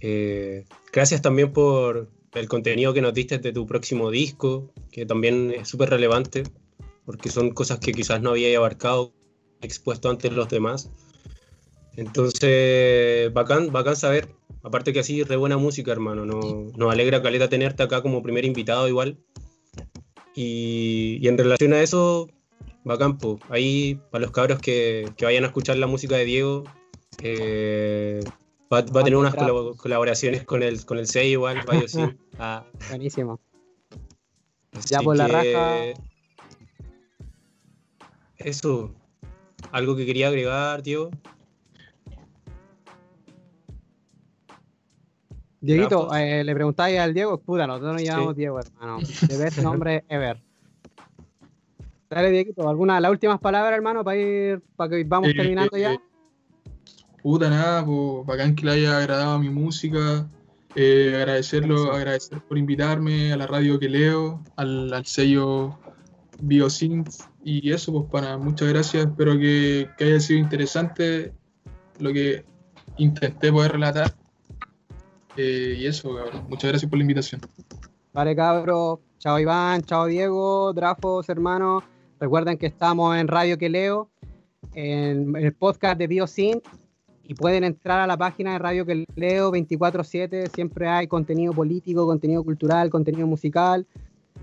[SPEAKER 8] Eh, gracias también por el contenido que nos diste de tu próximo disco, que también es súper relevante, porque son cosas que quizás no había abarcado, expuesto antes los demás. Entonces, bacán, bacán saber. Aparte que así, re buena música, hermano. Nos, nos alegra, Caleta, tenerte acá como primer invitado igual. Y, y en relación a eso, bacán, po. Ahí, para los cabros que, que vayan a escuchar la música de Diego, eh, va, va a tener unas colabo- colaboraciones con el, con el sello igual, vaya sí. Ah,
[SPEAKER 2] Buenísimo.
[SPEAKER 8] así
[SPEAKER 2] Ya por la
[SPEAKER 8] que-
[SPEAKER 2] raja.
[SPEAKER 8] Eso. ¿Algo que quería agregar, Diego?
[SPEAKER 2] Dieguito, eh, le preguntáis al Diego, puta, nosotros nos llamamos
[SPEAKER 8] Sí.
[SPEAKER 2] Diego, hermano. The best nombre ever. Dale, Dieguito, ¿alguna, las últimas palabras, hermano, para ir, para que vamos
[SPEAKER 9] Eh,
[SPEAKER 2] terminando ya?
[SPEAKER 9] Puta nada, pues bacán que le haya agradado mi música. eh, agradecerlo, agradecer por invitarme a la radio que leo, al, al sello BioSynth y eso, pues para muchas gracias. Espero que, que haya sido interesante lo que intenté poder relatar. Eh, y eso, cabrón. Muchas gracias por la invitación.
[SPEAKER 2] Vale, cabros. Chao Iván, chao Diego, Drafos, hermanos. Recuerden que estamos en Radio Que Leo, en el podcast de BioSynth, y pueden entrar a la página de Radio Que Leo 24-7. Siempre hay contenido político, contenido cultural, contenido musical.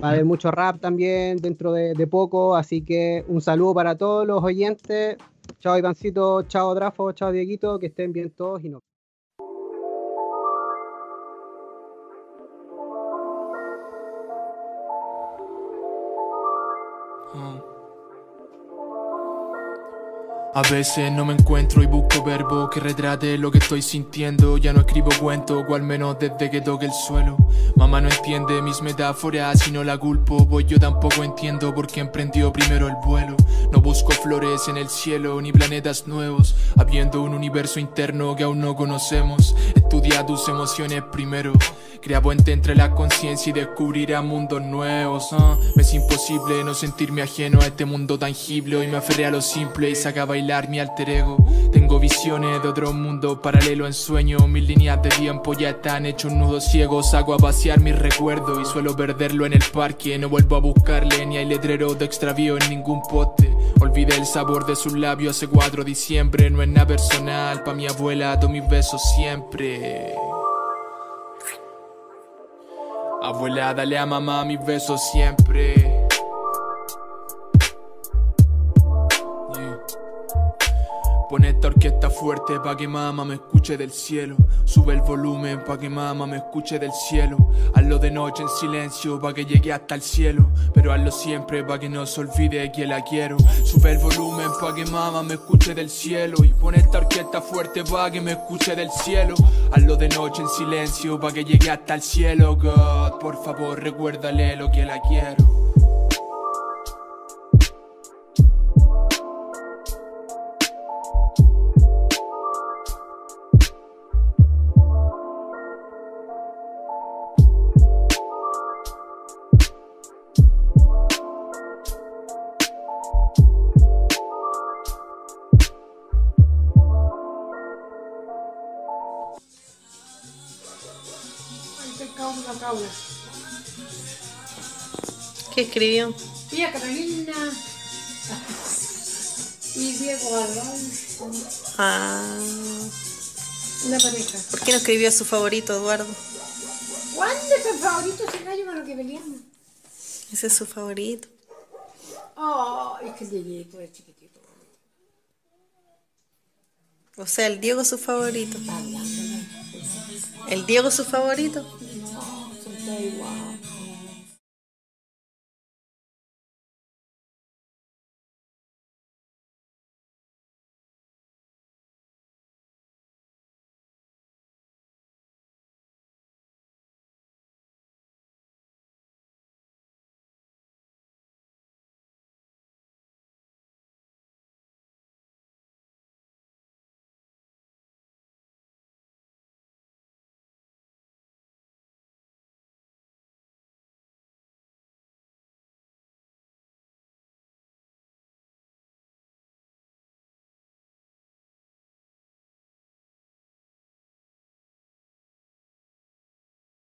[SPEAKER 2] Va a haber mucho rap también dentro de, poco. Así que un saludo para todos los oyentes. Chao Ivancito, chao Drafo, chao Dieguito. Que estén bien todos y nos
[SPEAKER 3] A veces no me encuentro y busco verbo que retrate lo que estoy sintiendo. Ya no escribo cuentos, o al menos desde que toque el suelo. Mamá no entiende mis metáforas y no la culpo, pues yo tampoco entiendo por qué emprendió primero el vuelo. No busco flores en el cielo ni planetas nuevos, habiendo un universo interno que aún no conocemos. Estudia tus emociones primero, crea puente entre la conciencia y descubrirá mundos nuevos. ah. Me es imposible no sentirme ajeno a este mundo tangible. Hoy me aferré a lo simple y saca a bailar mi alter ego. Tengo visiones de otro mundo paralelo en sueño. Mis líneas de tiempo ya están hechos nudos ciegos. Hago a vaciar mis recuerdos y suelo perderlo en el parque. No vuelvo a buscarle ni hay letreros de extravío en ningún poste. Olvidé el sabor de sus labios hace 4 de diciembre. No es nada personal, pa' mi abuela, todos mis besos siempre. Abuela, dale a mamá mis besos siempre. Pon esta orquesta fuerte pa' que mamá me escuche del cielo. Sube el volumen pa' que mamá me escuche del cielo. Hazlo de noche en silencio pa' que llegue hasta el cielo. Pero hazlo siempre pa' que no se olvide que la quiero. Sube el volumen pa' que mamá me escuche del cielo. Y pon esta orquesta fuerte pa' que me escuche del cielo. Hazlo de noche en silencio pa' que llegue hasta el cielo. God, por favor recuérdale lo que la quiero.
[SPEAKER 10] Escribió?
[SPEAKER 11] Tía Carolina y Diego Alonso,
[SPEAKER 10] Ah,
[SPEAKER 11] una pareja.
[SPEAKER 10] ¿Por qué no escribió su favorito, Eduardo?
[SPEAKER 11] ¿Cuándo es tu favorito ese gallo con lo que peleamos?
[SPEAKER 10] Ese es su favorito.
[SPEAKER 11] Oh, es que el Dieguito es chiquitito.
[SPEAKER 10] O sea, el Diego es su favorito. ¿El Diego es su favorito?